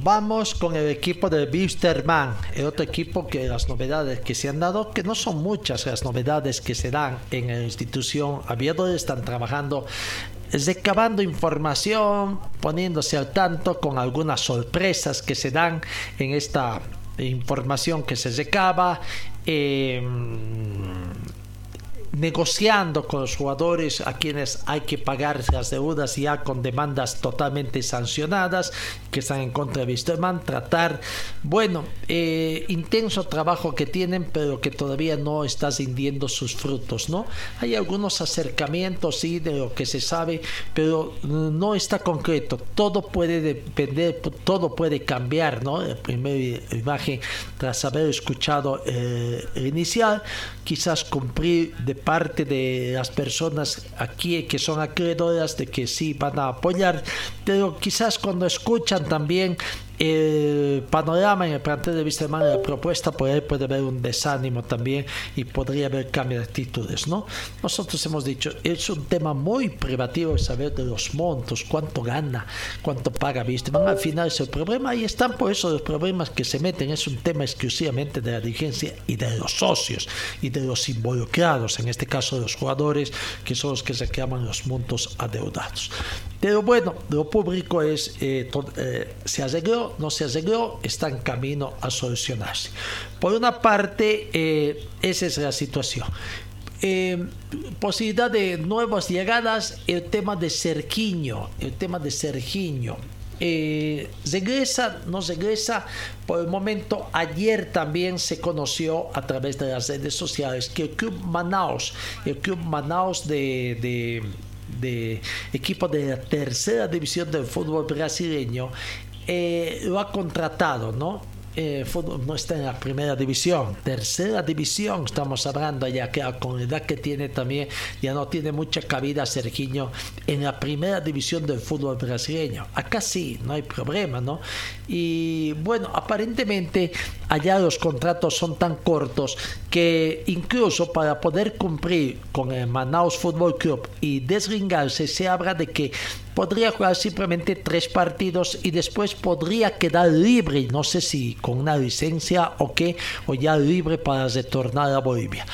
Vamos con el equipo de Wisterman, el otro equipo que las novedades que se han dado, que no son muchas las novedades que se dan en la institución aviadores, están trabajando recabando información, poniéndose al tanto con algunas sorpresas que se dan en esta información que se recaba. Eh, negociando con los jugadores a quienes hay que pagar las deudas ya con demandas totalmente sancionadas que están en contra de Wisterman, tratar, bueno, eh, intenso trabajo que tienen pero que todavía no está rindiendo sus frutos, ¿no? Hay algunos acercamientos, sí, de lo que se sabe, pero no está concreto, todo puede depender, todo puede cambiar, ¿no? La primera imagen, tras haber escuchado eh, el inicial, quizás cumplir de parte de las personas aquí que son acreedoras de que sí van a apoyar, pero quizás cuando escuchan también el panorama en el plantel de Wisterman, la propuesta, por ahí puede haber un desánimo también y podría haber cambio de actitudes, ¿no? Nosotros hemos dicho, es un tema muy privativo saber de los montos, cuánto gana, cuánto paga Wisterman, al final es el problema y están por eso los problemas que se meten, es un tema exclusivamente de la dirigencia y de los socios y de los involucrados, en este caso de los jugadores, que son los que se reclaman los montos adeudados. Pero bueno, lo público es, eh, eh, se arregló, no se arregló, está en camino a solucionarse. Por una parte, eh, esa es la situación. posibilidad de nuevas llegadas, el tema de Cerquiño, el tema de Sergiño. regresa, no regresa. Por el momento, ayer también se conoció a través de las redes sociales que el Club Manaus, el Club Manaus de de equipo de la tercera división del fútbol brasileño, eh, lo ha contratado, ¿no? Eh, no está en la primera división, tercera división estamos hablando ya que con la edad que tiene también ya no tiene mucha cabida Sergiño en la primera división del fútbol brasileño. Acá sí, no hay problema, ¿no? Y bueno, aparentemente allá los contratos son tan cortos que incluso para poder cumplir con el Manaus Football Club y desringarse se habla de que podría jugar simplemente tres partidos y después podría quedar libre, no sé si con una licencia o qué, o ya libre para retornar a Bolivia.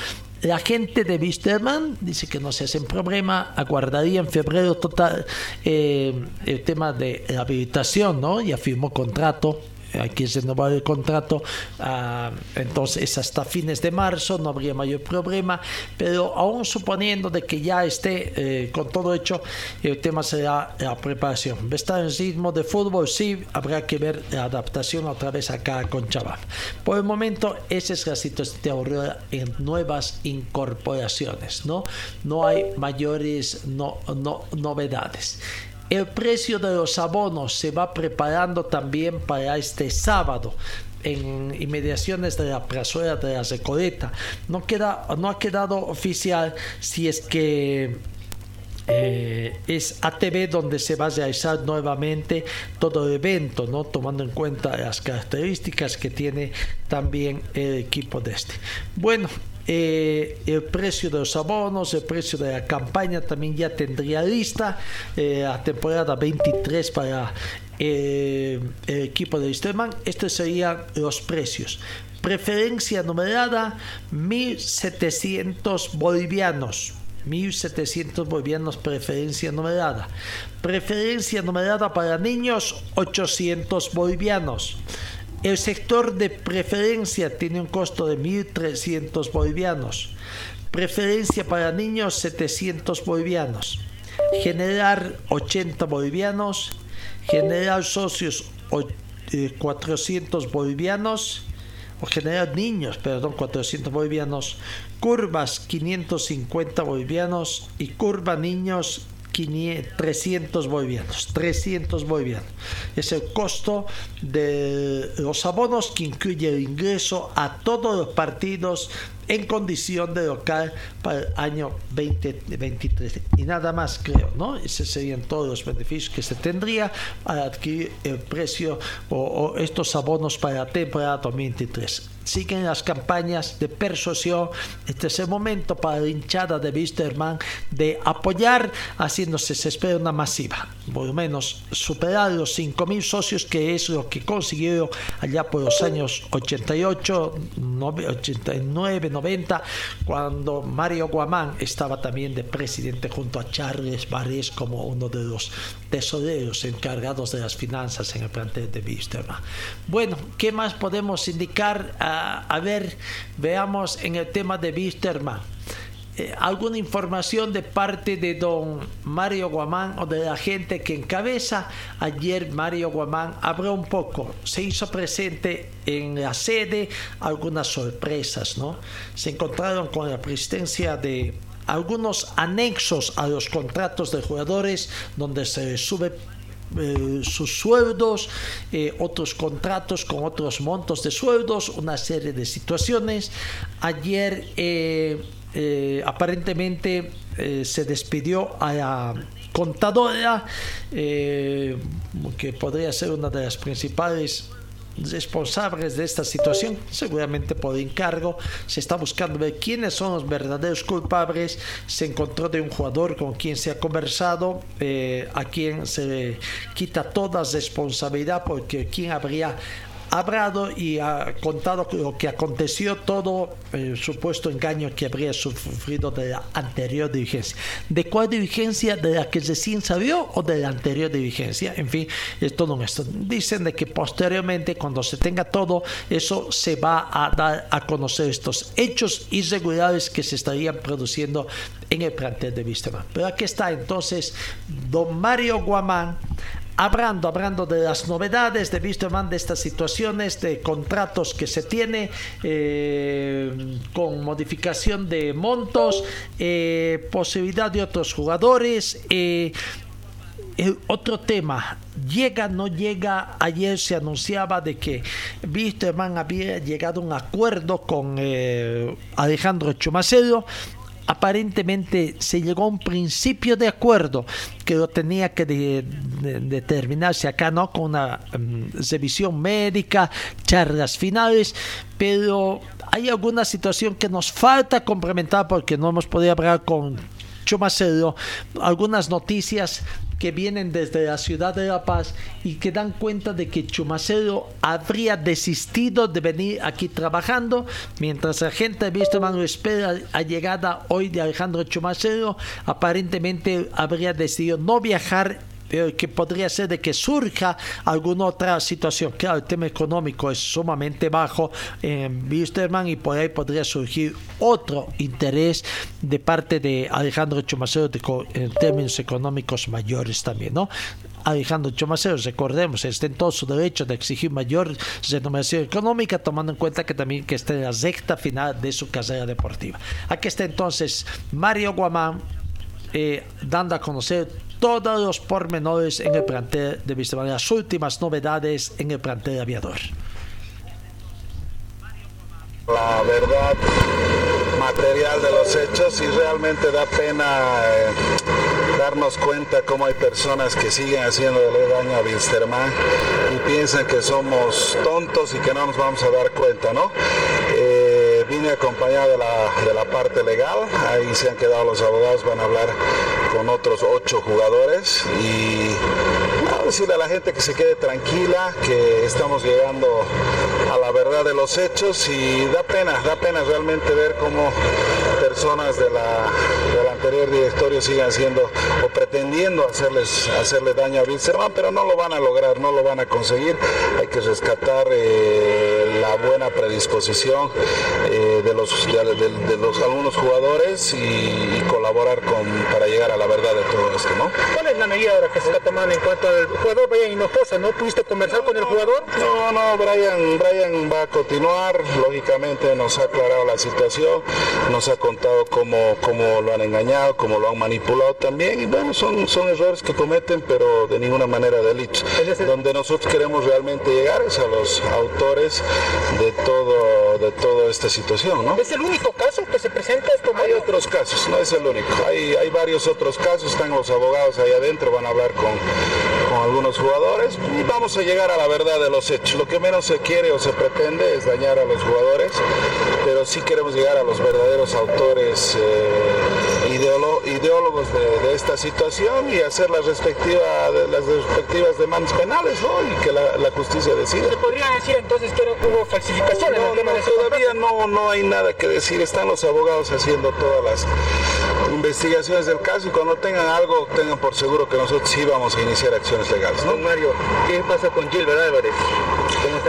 La gente de Wisterman dice que no se hacen problema, aguardaría en febrero total eh, el tema de la habilitación, ¿no? Ya firmó contrato hay que renovar el contrato, ah, entonces hasta fines de marzo no habría mayor problema, pero aún suponiendo de que ya esté eh, con todo hecho, el tema será la preparación. ¿Está en ritmo de fútbol? Sí, habrá que ver la adaptación otra vez acá con Chaval. Por el momento, esa es la situación de Aurora en nuevas incorporaciones, ¿no? No hay mayores no, no, novedades. El precio de los abonos se va preparando también para este sábado en inmediaciones de la plazuela de la Recoleta. No, queda, no ha quedado oficial si es que eh, es ATV donde se va a realizar nuevamente todo el evento, ¿no? tomando en cuenta las características que tiene también el equipo de este. Bueno, eh, el precio de los abonos, el precio de la campaña también ya tendría lista eh, la temporada 23 para eh, el equipo de Wisterman. Estos serían los precios. Preferencia numerada 1700 bolivianos. 1700 bolivianos preferencia numerada. Preferencia numerada para niños 800 bolivianos. El sector de preferencia tiene un costo de 1.300 bolivianos. Preferencia para niños 700 bolivianos. General 80 bolivianos. General socios 400 eh, bolivianos. O general niños, perdón, 400 bolivianos. Curvas 550 bolivianos. Y curva niños 300 bolivianos. 300 bolivianos. Es el costo de los abonos que incluye el ingreso a todos los partidos en condición de local para el año 2023. Y nada más creo, ¿no? Esos serían todos los beneficios que se tendría para adquirir el precio o, estos abonos para la temporada 2023. Siguen las campañas de persuasión. Este es el momento para la hinchada de Wisterman de apoyar, haciéndose se espera una masiva, por lo menos superar los 5.000 socios, que es lo que consiguió allá por los años 88, 89, 90, cuando Mario Guamán estaba también de presidente junto a Charles Barres como uno de los tesoreros encargados de las finanzas en el plantel de Wisterman. Bueno, ¿qué más podemos indicar? A, a ver, veamos en el tema de Wisterman. Eh, alguna información de parte de don Mario Guamán o de la gente que encabeza. Ayer Mario Guamán habló un poco, se hizo presente en la sede algunas sorpresas, ¿no? Se encontraron con la presidencia de algunos anexos a los contratos de jugadores donde se sube eh, sus sueldos, eh, otros contratos con otros montos de sueldos, una serie de situaciones. Ayer eh, aparentemente se despidió a la contadora, que podría ser una de las principales responsables de esta situación, seguramente por encargo, se está buscando ver quiénes son los verdaderos culpables, se encontró de un jugador con quien se ha conversado, eh, a quien se quita toda responsabilidad porque quien habría hablado y ha contado lo que aconteció, todo el supuesto engaño que habría sufrido de la anterior dirigencia. ¿De cuál dirigencia? ¿De la que recién salió o de la anterior dirigencia? En fin, es todo esto. Dicen de que posteriormente, cuando se tenga todo, eso se va a dar a conocer estos hechos irregulares que se estarían produciendo en el plantel de Wisterman. Pero aquí está entonces don Mario Guamán hablando, hablando de las novedades de Wisterman, de estas situaciones, de contratos que se tiene eh, con modificación de montos, eh, posibilidad de otros jugadores. Eh, el otro tema, llega, no llega, ayer se anunciaba de que Wisterman había llegado a un acuerdo con eh, Alejandro Chumacero aparentemente se llegó a un principio de acuerdo que lo tenía que de, de, determinarse acá, ¿no? Con una um, revisión médica, charlas finales, pero hay alguna situación que nos falta complementar porque no hemos podido hablar con Chumacero, algunas noticias que vienen desde la ciudad de La Paz y que dan cuenta de que Chumacero habría desistido de venir aquí trabajando, mientras la gente de Wisterman espera la llegada hoy de Alejandro Chumacero, aparentemente habría decidido no viajar pero que podría ser de que surja alguna otra situación. Claro, el tema económico es sumamente bajo en Wisterman y por ahí podría surgir otro interés de parte de Alejandro Chumacero de, en términos económicos mayores también, ¿no? Alejandro Chumacero, recordemos, está en todo su derecho de exigir mayor remuneración económica, tomando en cuenta que también que está en la recta final de su carrera deportiva. Aquí está entonces Mario Guamán eh, dando a conocer todos los pormenores en el plantel de Wisterman, las últimas novedades en el plantel aviador. La verdad material de los hechos y realmente da pena eh, darnos cuenta cómo hay personas que siguen haciéndole daño a Wilstermann y piensan que somos tontos y que no nos vamos a dar cuenta, ¿no? Vine acompañado de la, de la parte legal, ahí se han quedado los abogados, van a hablar con otros ocho jugadores y decirle a la gente que se quede tranquila, que estamos llegando a la verdad de los hechos y da pena, da pena realmente ver cómo personas de la, del anterior directorio sigan siendo o pretendiendo hacerles hacerle daño a Wilstermann, pero no lo van a lograr, no lo van a conseguir. Hay que rescatar eh, la buena predisposición eh, de, los, de, de, de, los algunos jugadores y, y, colaborar con, para llegar a la verdad de todo esto, ¿no? ¿Cuál es la medida ahora que se está tomando en cuanto al jugador Brian Hinojosa? ¿No pudiste conversar no, con el jugador? No, no, Brian, Brian va a continuar, lógicamente nos ha aclarado la situación, nos ha contado cómo, cómo lo han engañado, cómo lo han manipulado también, y bueno, son, son errores que cometen, pero de ninguna manera delitos. Donde nosotros queremos realmente llegar es a los autores de todo de toda esta situación, ¿no? ¿Es el único caso que se presenta esto? Hay otros casos, no es el único. Hay, hay varios otros casos, están los abogados ahí adentro, van a hablar con, con algunos jugadores y vamos a llegar a la verdad de los hechos. Lo que menos se quiere o se pretende es dañar a los jugadores, pero sí queremos llegar a los verdaderos autores eh, ideolo- ideólogos de, de esta situación y hacer las respectivas, las respectivas demandas penales ¿no? y que la, la justicia decida. ¿Se podría decir entonces que no hubo falsificación en No, el tema no, de ese todavía no, no hay nada que decir. Están los abogados haciendo todas las investigaciones del caso y cuando tengan algo, tengan por seguro que nosotros sí vamos a iniciar acciones legales. ¿no? Mario, ¿qué pasa con Gilbert Álvarez?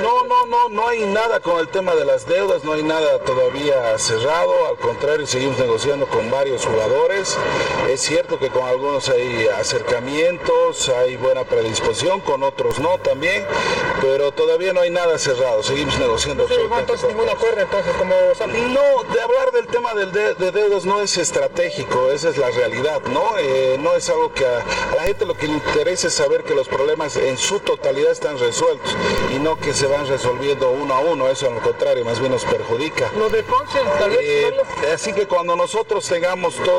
No, no, no, no hay nada con el tema de las deudas, no hay nada todavía cerrado, al contrario, seguimos negociando con varios jugadores. Es cierto que con algunos hay acercamientos, hay buena predisposición, con otros no también, pero todavía no hay nada cerrado, seguimos negociando. No llegó entonces ningún acuerdo entonces como no, de hablar del tema del de, de deudas no es estratégico, esa es la realidad, ¿no? Eh, no es algo que a, a la gente lo que le interesa es saber que los problemas en su totalidad están resueltos y no que se van resolviendo uno a uno, eso al contrario, más bien nos perjudica. Lo de Ponce, tal vez, Eh, así que cuando nosotros tengamos todo,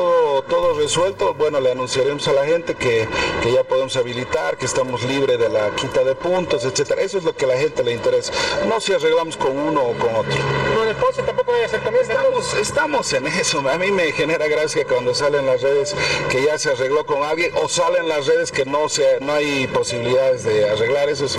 todo resuelto, bueno, le anunciaremos a la gente que, que ya podemos habilitar, que estamos libres de la quita de puntos, etcétera. Eso es lo que a la gente le interesa. No si arreglamos con uno o con otro. De Ponce tampoco hay acercamiento. Estamos, estamos en eso. A mí me genera gracia cuando salen las redes que ya se arregló con alguien o salen las redes que no, se, no hay posibilidades de arreglar. Eso es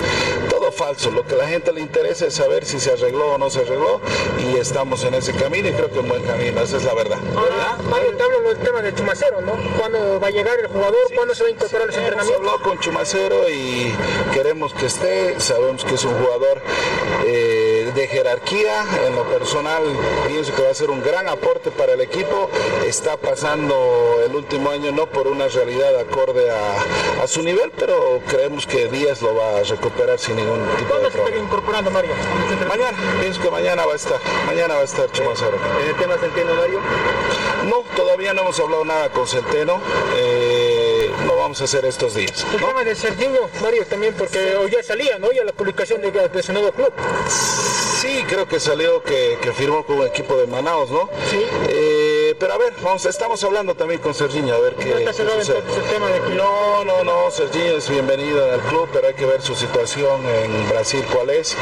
todo falso. Lo que a la gente le interesa es saber si se arregló o no se arregló y estamos en ese camino y creo que en buen camino. Esa es la verdad. Ahora, Mario, del tema de Chumacero, ¿no? ¿Cuándo va a llegar el jugador? ¿Cuándo se va a incorporar a los Hemos entrenamientos? hablado con Chumacero y queremos que esté. Sabemos que es un jugador eh, de jerarquía. En lo personal, pienso que va a ser un gran aporte para el equipo. Está pasando el último año no por una realidad acorde a, a su nivel, pero creemos que Díaz lo va a recuperar sin ningún tipo de ¿Cuándo se problema. incorporando, Mario? Mañana, pienso que mañana va a estar. Mañana va a estar Chumacero. ¿En el tema Centeno, Mario? No, todavía no hemos hablado nada con Centeno. Eh, lo vamos a hacer estos días. El tema de Serginho, Mario, también, porque hoy ya salía, ¿no? Ya la publicación de, de su nuevo club. Sí, creo que salió que, que firmó con un equipo de Manaus, ¿no? Sí. Eh, pero a ver, vamos, estamos hablando también con Serginho, a ver qué, ¿No está qué cerrado sucede. de No, no, no, Serginho es bienvenido en el club, pero hay que ver su situación en Brasil cuál es.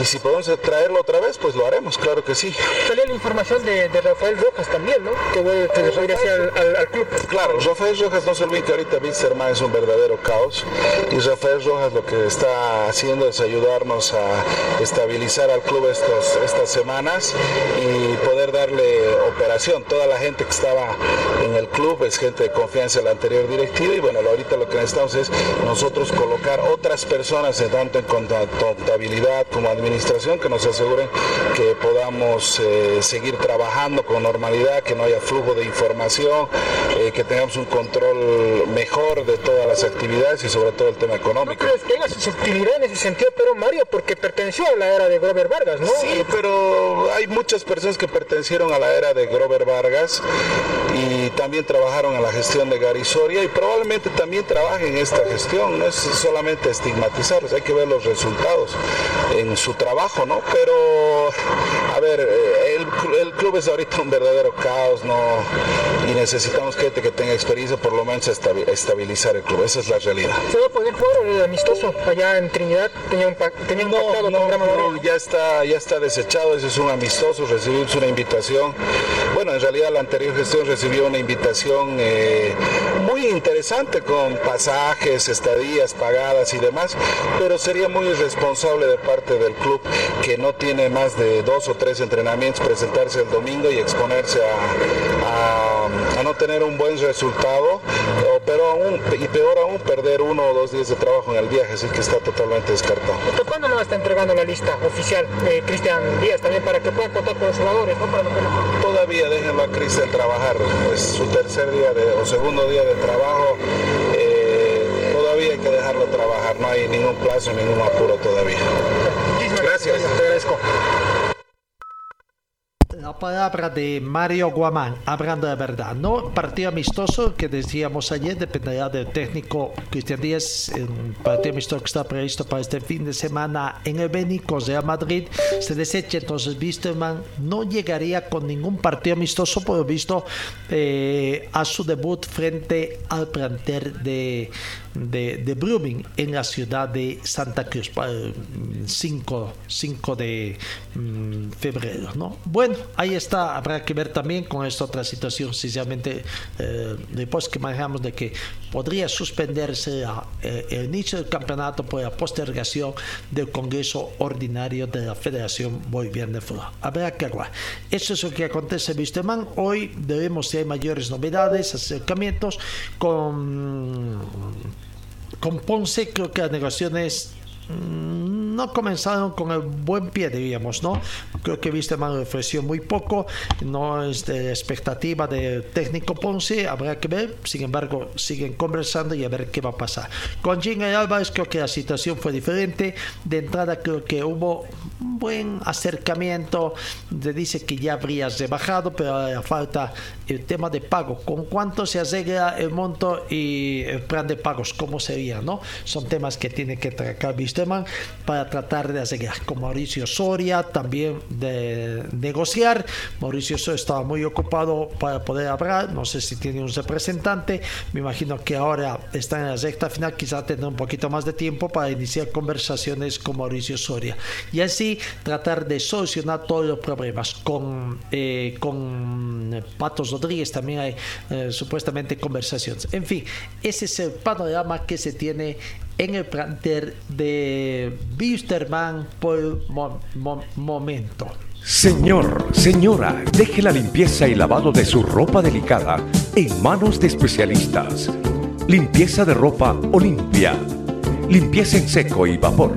Y si podemos traerlo otra vez, pues lo haremos, claro que sí. Salió la información de, de Rafael Rojas también, ¿no? Que, que regrese al, al- al club. Claro, Rafael Rojas, no se olviden que ahorita Wilstermann es un verdadero caos y Rafael Rojas lo que está haciendo es ayudarnos a estabilizar al club estos, estas semanas y poder darle operación. Toda la gente que estaba en el club es gente de confianza de la anterior directiva y bueno, ahorita lo que necesitamos es nosotros colocar otras personas, tanto en conta- contabilidad como administración, que nos aseguren que podamos eh, seguir trabajando con normalidad, que no haya flujo de información, eh, que tengamos un control mejor de todas las actividades y sobre todo el tema ¿No económico. crees que haya susceptibilidad en ese sentido, pero Mario, porque perteneció a la era de Grover Vargas, ¿no? Sí, pero hay muchas personas que pertenecieron a la era de Grover Vargas y también trabajaron en la gestión de Gary Soria y probablemente también trabajen en esta gestión. No es solamente estigmatizarlos, hay que ver los resultados en su trabajo, ¿no? Pero, a ver, eh, el, el club es ahorita un verdadero caos, ¿no? Y necesitamos gente que tenga experiencia por lo menos estabilizar el club. Esa es la realidad. ¿Se va a poder jugar el amistoso allá en Trinidad? Tenía un, pa- tenía un pactado con No, ya está, ya está desechado, ese es un amistoso, recibimos una invitación. Bueno, en realidad la anterior gestión recibió una invitación eh, muy interesante con pasajes, estadías pagadas y demás, pero sería muy irresponsable de parte del club que no tiene más de dos o tres entrenamientos presentarse el domingo y exponerse a, a- a no tener un buen resultado, pero aún, y peor aún perder uno o dos días de trabajo en el viaje, así que está totalmente descartado. ¿Hasta cuándo nos está entregando la lista oficial eh, Cristian Díaz también para que puedan contar con los jugadores, ¿no? Para lo que lo- Todavía déjenlo a Cristian trabajar, es su tercer día de, o segundo día de trabajo, eh, todavía hay que dejarlo trabajar, no hay ningún plazo, ningún apuro todavía. La palabra de Mario Guamán, hablando de verdad, ¿no? Partido amistoso que decíamos ayer, dependerá del técnico Cristian Díaz, partido amistoso que está previsto para este fin de semana en el Beni con Real Madrid, se desecha, entonces Wisterman no llegaría con ningún partido amistoso, por lo visto, eh, a su debut frente al plantel de de, de Blooming en la ciudad de Santa Cruz para el 5, 5 de mm, febrero. ¿no? Bueno, ahí está, habrá que ver también con esta otra situación, sinceramente, eh, después que manejamos de que podría suspenderse la- eh, el inicio del campeonato por la postergación del Congreso Ordinario de la Federación Boliviana de Fútbol. Habrá que hablar. Eso es lo que acontece en. Hoy debemos si hay mayores novedades, acercamientos con, con Ponce. Creo que las negociaciones mm, no comenzaron con el buen pie, diríamos, ¿no? Creo que Wisterman ofreció muy poco, no es de expectativa del técnico Ponce, habrá que ver, sin embargo, siguen conversando y a ver qué va a pasar. Con Jingle Álvarez creo que la situación fue diferente, de entrada creo que hubo buen acercamiento, se dice que ya habrías rebajado, pero falta el tema de pago, con cuánto se arregla el monto y el plan de pagos, cómo sería, ¿no? Son temas que tiene que tratar Wisterman para tratar de arreglar. Con Mauricio Soria también de negociar. Mauricio Soria estaba muy ocupado para poder hablar, no sé si tiene un representante, me imagino que ahora está en la recta final, quizá tendrá un poquito más de tiempo para iniciar conversaciones con Mauricio Soria y así tratar de solucionar todos los problemas. Con, eh, con Patos Rodríguez también hay eh, supuestamente conversaciones. En fin, ese es el panorama que se tiene en el plantel de Wisterman por el mo- mo- momento. Señor, señora, deje la limpieza y lavado de su ropa delicada en manos de especialistas. Limpieza de ropa Olimpia. Limpieza en seco y vapor.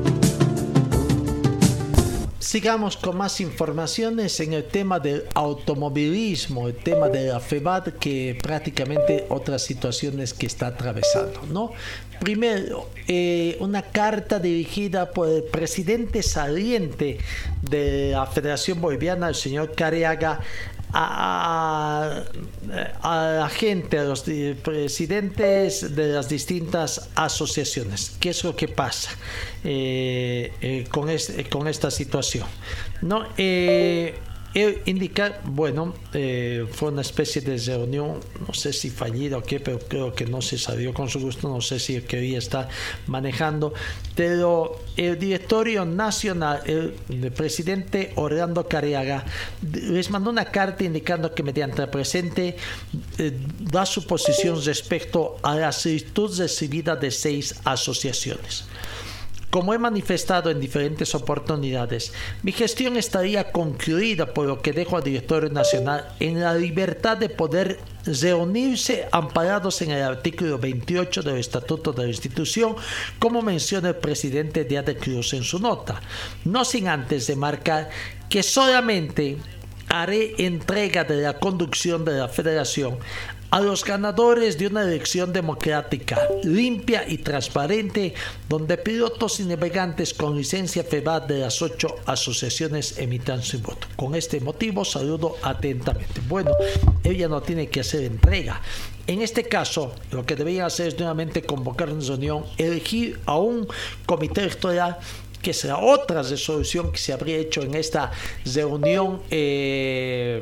Sigamos con más informaciones en el tema del automovilismo, el tema de la FEBAD, que prácticamente otras situaciones que está atravesando, ¿no? Primero, eh, una carta dirigida por el presidente saliente de la Federación Boliviana, el señor Careaga, a, a la gente, a los presidentes de las distintas asociaciones. ¿Qué es lo que pasa eh, eh, con, este- con esta situación? No, eh, él indica, bueno, eh, fue una especie de reunión, no sé si fallida o qué, pero creo que no se salió con su gusto, no sé si quería estar manejando, pero el directorio nacional, el, presidente Orlando Cariaga, les mandó una carta indicando que mediante el presente eh, da su posición respecto a la solicitud recibida de seis asociaciones. Como he manifestado en diferentes oportunidades, mi gestión estaría concluida por lo que dejo al directorio nacional en la libertad de poder reunirse amparados en el artículo 28 del Estatuto de la institución, como menciona el presidente Díaz de Cruz en su nota, no sin antes de marcar que solamente haré entrega de la conducción de la federación a los ganadores de una elección democrática, limpia y transparente, donde pilotos y navegantes con licencia FEBAT de las ocho asociaciones emitan su voto. Con este motivo saludo atentamente. Bueno, ella no tiene que hacer entrega. En este caso, lo que debería hacer es nuevamente convocar una reunión, elegir a un comité electoral que será otra resolución que se habría hecho en esta reunión eh,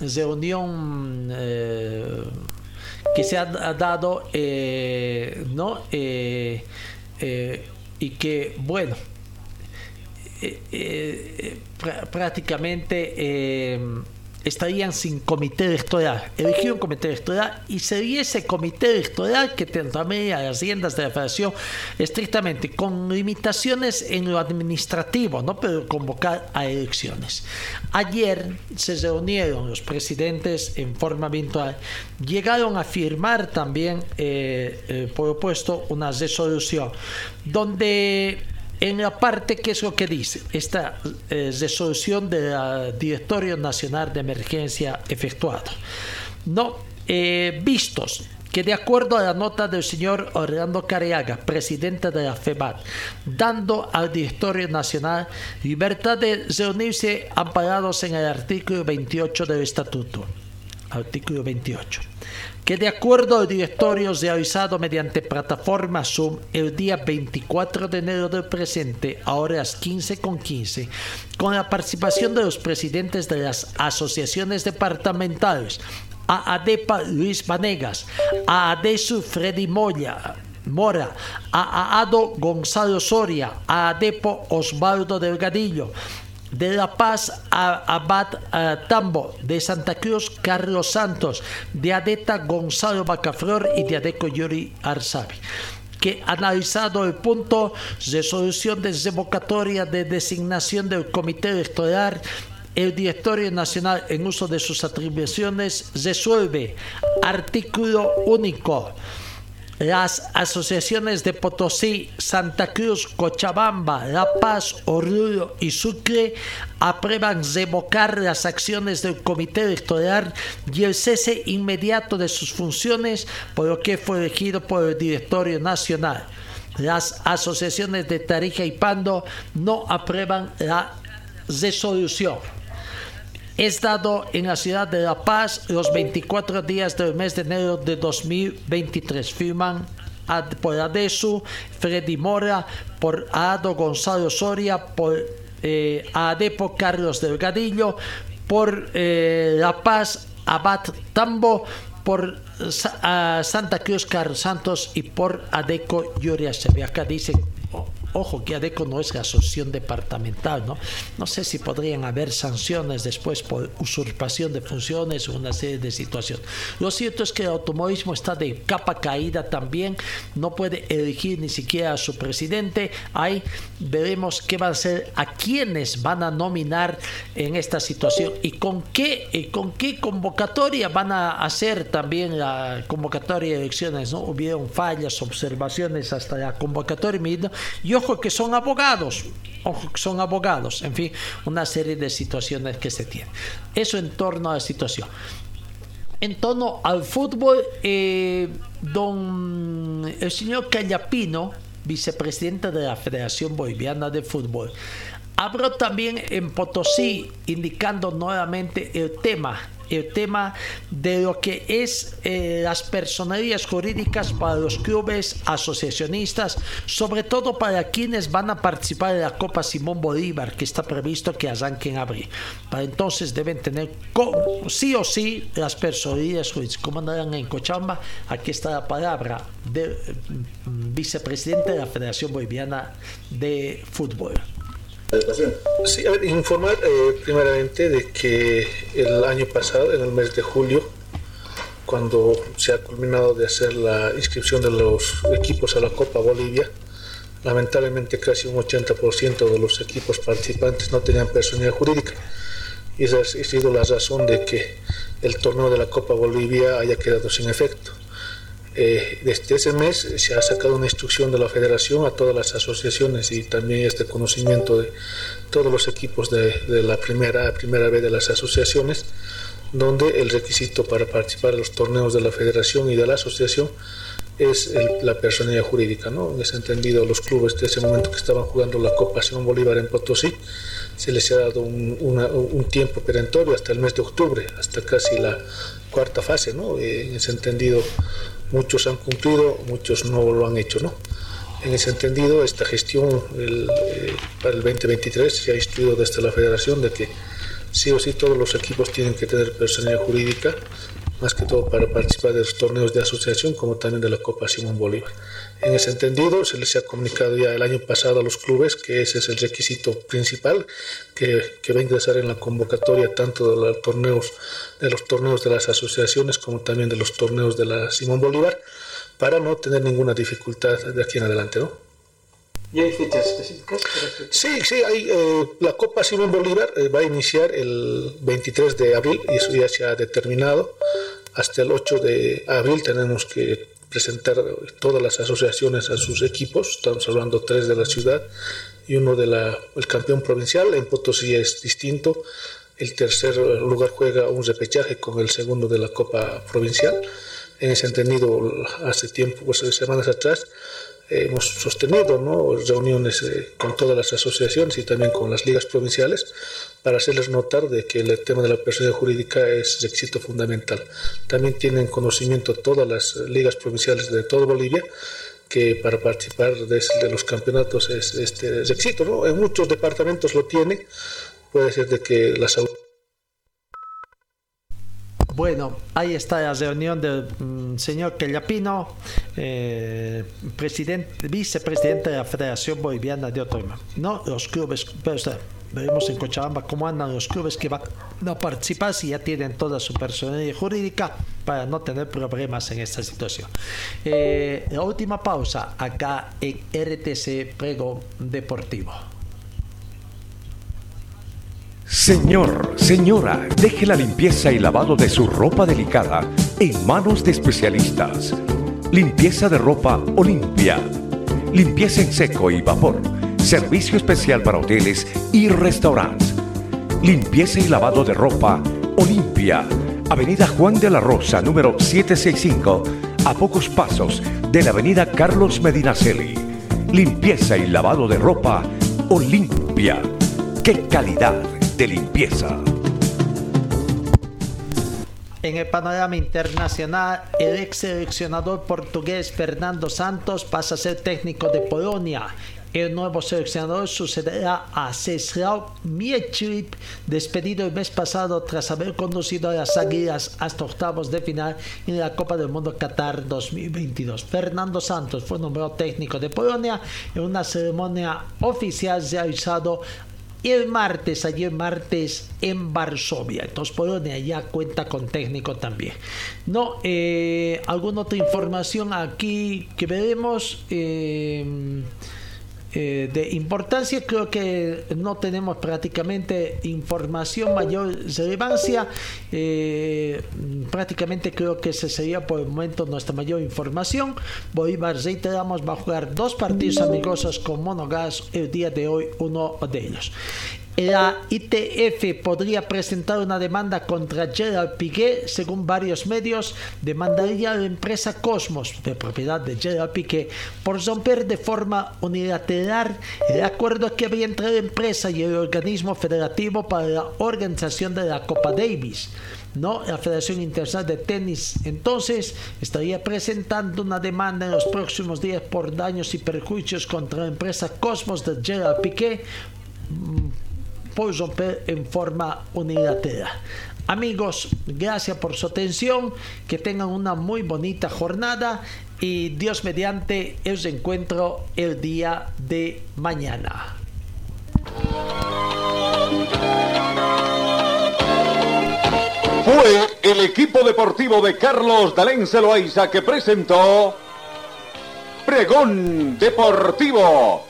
reunión eh, que se ha dado eh, no Eh, eh, y que bueno eh, eh, prá- prácticamente estarían sin comité electoral. Elegir un comité electoral y sería ese comité electoral que tendría las riendas de la federación estrictamente con limitaciones en lo administrativo, ¿no? pero convocar a elecciones. Ayer se reunieron los presidentes en forma virtual, llegaron a firmar también, eh, eh, por una resolución donde en la parte que es lo que dice esta eh, resolución del Directorio Nacional de Emergencia efectuado. No, eh, vistos que de acuerdo a la nota del señor Orlando Careaga, presidente de la FEBAT, dando al Directorio Nacional libertad de reunirse amparados en el artículo 28 del Estatuto artículo 28 que de acuerdo al directorio realizado mediante plataforma Zoom el día 24 de enero del presente a horas 15.15, con 15, con la participación de los presidentes de las asociaciones departamentales, a ADEPA Luis Vanegas, a ADESU Freddy Moya, Mora, a AADO Gonzalo Soria, a ADEPO Osvaldo Delgadillo, de La Paz a Abad Tambo, de Santa Cruz Carlos Santos, de Adeta Gonzalo Bacaflor y de Adeco Yuri Arzabi. Que analizado el punto de solución de revocatoria de designación del comité electoral el Directorio Nacional en uso de sus atribuciones resuelve artículo único las asociaciones de Potosí, Santa Cruz, Cochabamba, La Paz, Oruro y Sucre aprueban revocar las acciones del Comité Electoral y el cese inmediato de sus funciones, por lo que fue elegido por el Directorio Nacional. Las asociaciones de Tarija y Pando no aprueban la resolución es dado en la ciudad de La Paz los 24 días del mes de enero de 2023. Firman por Adesu, Freddy Mora, por Ado Gonzalo Soria, por eh, Adepo Carlos Delgadillo, por eh, La Paz Abad Tambo, por Santa Cruz Carlos Santos y por Adeco Yuria Acá dice Ojo que ADECO no es la asociación departamental, ¿no? No sé si podrían haber sanciones después por usurpación de funciones o una serie de situaciones. Lo cierto es que el automovilismo está de capa caída también, no puede elegir ni siquiera a su presidente. Ahí veremos qué va a ser, a quiénes van a nominar en esta situación y con qué, eh, con qué convocatoria van a hacer también la convocatoria de elecciones, ¿no? Hubieron fallas, observaciones hasta la convocatoria. Yo ojo que son abogados, ojo que son abogados, en fin, una serie de situaciones que se tienen. Eso en torno a la situación. En torno al fútbol, eh, don el señor Callapino, vicepresidente de la Federación Boliviana de Fútbol, habló también en Potosí, indicando nuevamente el tema el tema de lo que es eh, las personerías jurídicas para los clubes asociacionistas, sobre todo para quienes van a participar de la Copa Simón Bolívar, que está previsto que arranque en abril. Para entonces deben tener sí o sí las personerías jurídicas. Como andarán en Cochabamba, aquí está la palabra del mm, vicepresidente de la Federación Boliviana de Fútbol. Sí, a ver, informar eh, primeramente de que el año pasado, en el mes de julio, cuando se ha culminado de hacer la inscripción de los equipos a la Copa Bolivia, lamentablemente casi un 80% de los equipos participantes no tenían personalidad jurídica. Y esa ha sido la razón de que el torneo de la Copa Bolivia haya quedado sin efecto. Eh, desde ese mes se ha sacado una instrucción de la federación a todas las asociaciones y también este conocimiento de todos los equipos de, la primera, primera vez de las asociaciones, donde el requisito para participar en los torneos de la federación y de la asociación es la personalidad jurídica. ¿no? En ese entendido, los clubes de ese momento que estaban jugando la Copa Simón Bolívar en Potosí, se les ha dado un, tiempo perentorio hasta el mes de octubre, hasta casi la cuarta fase. ¿no? En ese entendido, muchos han cumplido, muchos no lo han hecho, ¿no? En ese entendido, esta gestión eh, para el 2023 se ha instruido desde la federación de que sí o sí todos los equipos tienen que tener personalidad jurídica más que todo para participar de los torneos de asociación como también de la Copa Simón Bolívar. En ese entendido, se les ha comunicado ya el año pasado a los clubes que ese es el requisito principal que, que va a ingresar en la convocatoria tanto de los, torneos, de los torneos de las asociaciones como también de los torneos de la Simón Bolívar para no tener ninguna dificultad de aquí en adelante. ¿no? ¿Y hay fechas específicas? Sí, sí, hay, eh, la Copa Simón Bolívar eh, va a iniciar el 23 de abril y eso ya se ha determinado. Hasta el 8 de abril tenemos que presentar todas las asociaciones a sus equipos. Estamos hablando tres de la ciudad y uno del el campeón provincial. En Potosí es distinto. El tercer lugar juega un repechaje con el segundo de la Copa Provincial. En ese entendido, hace tiempo, pues semanas atrás, hemos sostenido ¿no? reuniones eh, con todas las asociaciones y también con las ligas provinciales para hacerles notar de que el tema de la personalidad jurídica es requisito fundamental. También tienen conocimiento todas las ligas provinciales de todo Bolivia que para participar de, los campeonatos es este requisito. ¿no? En muchos departamentos lo tiene, puede ser de que las bueno, ahí está la reunión del mm, señor Quellapino, eh, presidente, vicepresidente de la Federación Boliviana de Otoño. No, los clubes, pero, veremos en Cochabamba cómo andan los clubes que van a participar si ya tienen toda su personalidad jurídica para no tener problemas en esta situación. Eh, la última pausa acá en RTC Prego Deportivo. Señor, señora, deje la limpieza y lavado de su ropa delicada en manos de especialistas. Limpieza de ropa Olimpia. Limpieza en seco y vapor. Servicio especial para hoteles y restaurantes. Limpieza y lavado de ropa Olimpia. Avenida Juan de la Rosa, número 765, a pocos pasos de la Avenida Carlos Medinaceli. Limpieza y lavado de ropa Olimpia. ¡Qué calidad! de limpieza. En el panorama internacional, el ex seleccionador portugués Fernando Santos pasa a ser técnico de Polonia. El nuevo seleccionador sucederá a Ceslau Miechip, despedido el mes pasado tras haber conducido a las Águilas hasta octavos de final en la Copa del Mundo Qatar 2022. Fernando Santos fue nombrado técnico de Polonia en una ceremonia oficial realizada el martes, ayer martes en Varsovia. Entonces Polonia ya cuenta con técnico también. No, eh, alguna otra información aquí que veremos. Eh, eh, de importancia. Creo que no tenemos prácticamente información mayor relevancia. Eh, prácticamente creo que ese sería por el momento nuestra mayor información. Bolívar, reiteramos, va a jugar dos partidos amigosos con Monogas el día de hoy, uno de ellos. La ITF podría presentar una demanda contra Gerald Piqué, según varios medios, demandaría a la empresa Cosmos, de propiedad de Gerald Piqué, por romper de forma unilateral el acuerdo que había entre la empresa y el organismo federativo para la organización de la Copa Davis. ¿no? La Federación Internacional de Tenis entonces estaría presentando una demanda en los próximos días por daños y perjuicios contra la empresa Cosmos de Gerald Piqué por romper en forma unilateral. Amigos, gracias por su atención, que tengan una muy bonita jornada y Dios mediante os encuentro el día de mañana. Fue el equipo deportivo de Carlos Dalén Celoaiza que presentó Pregón Deportivo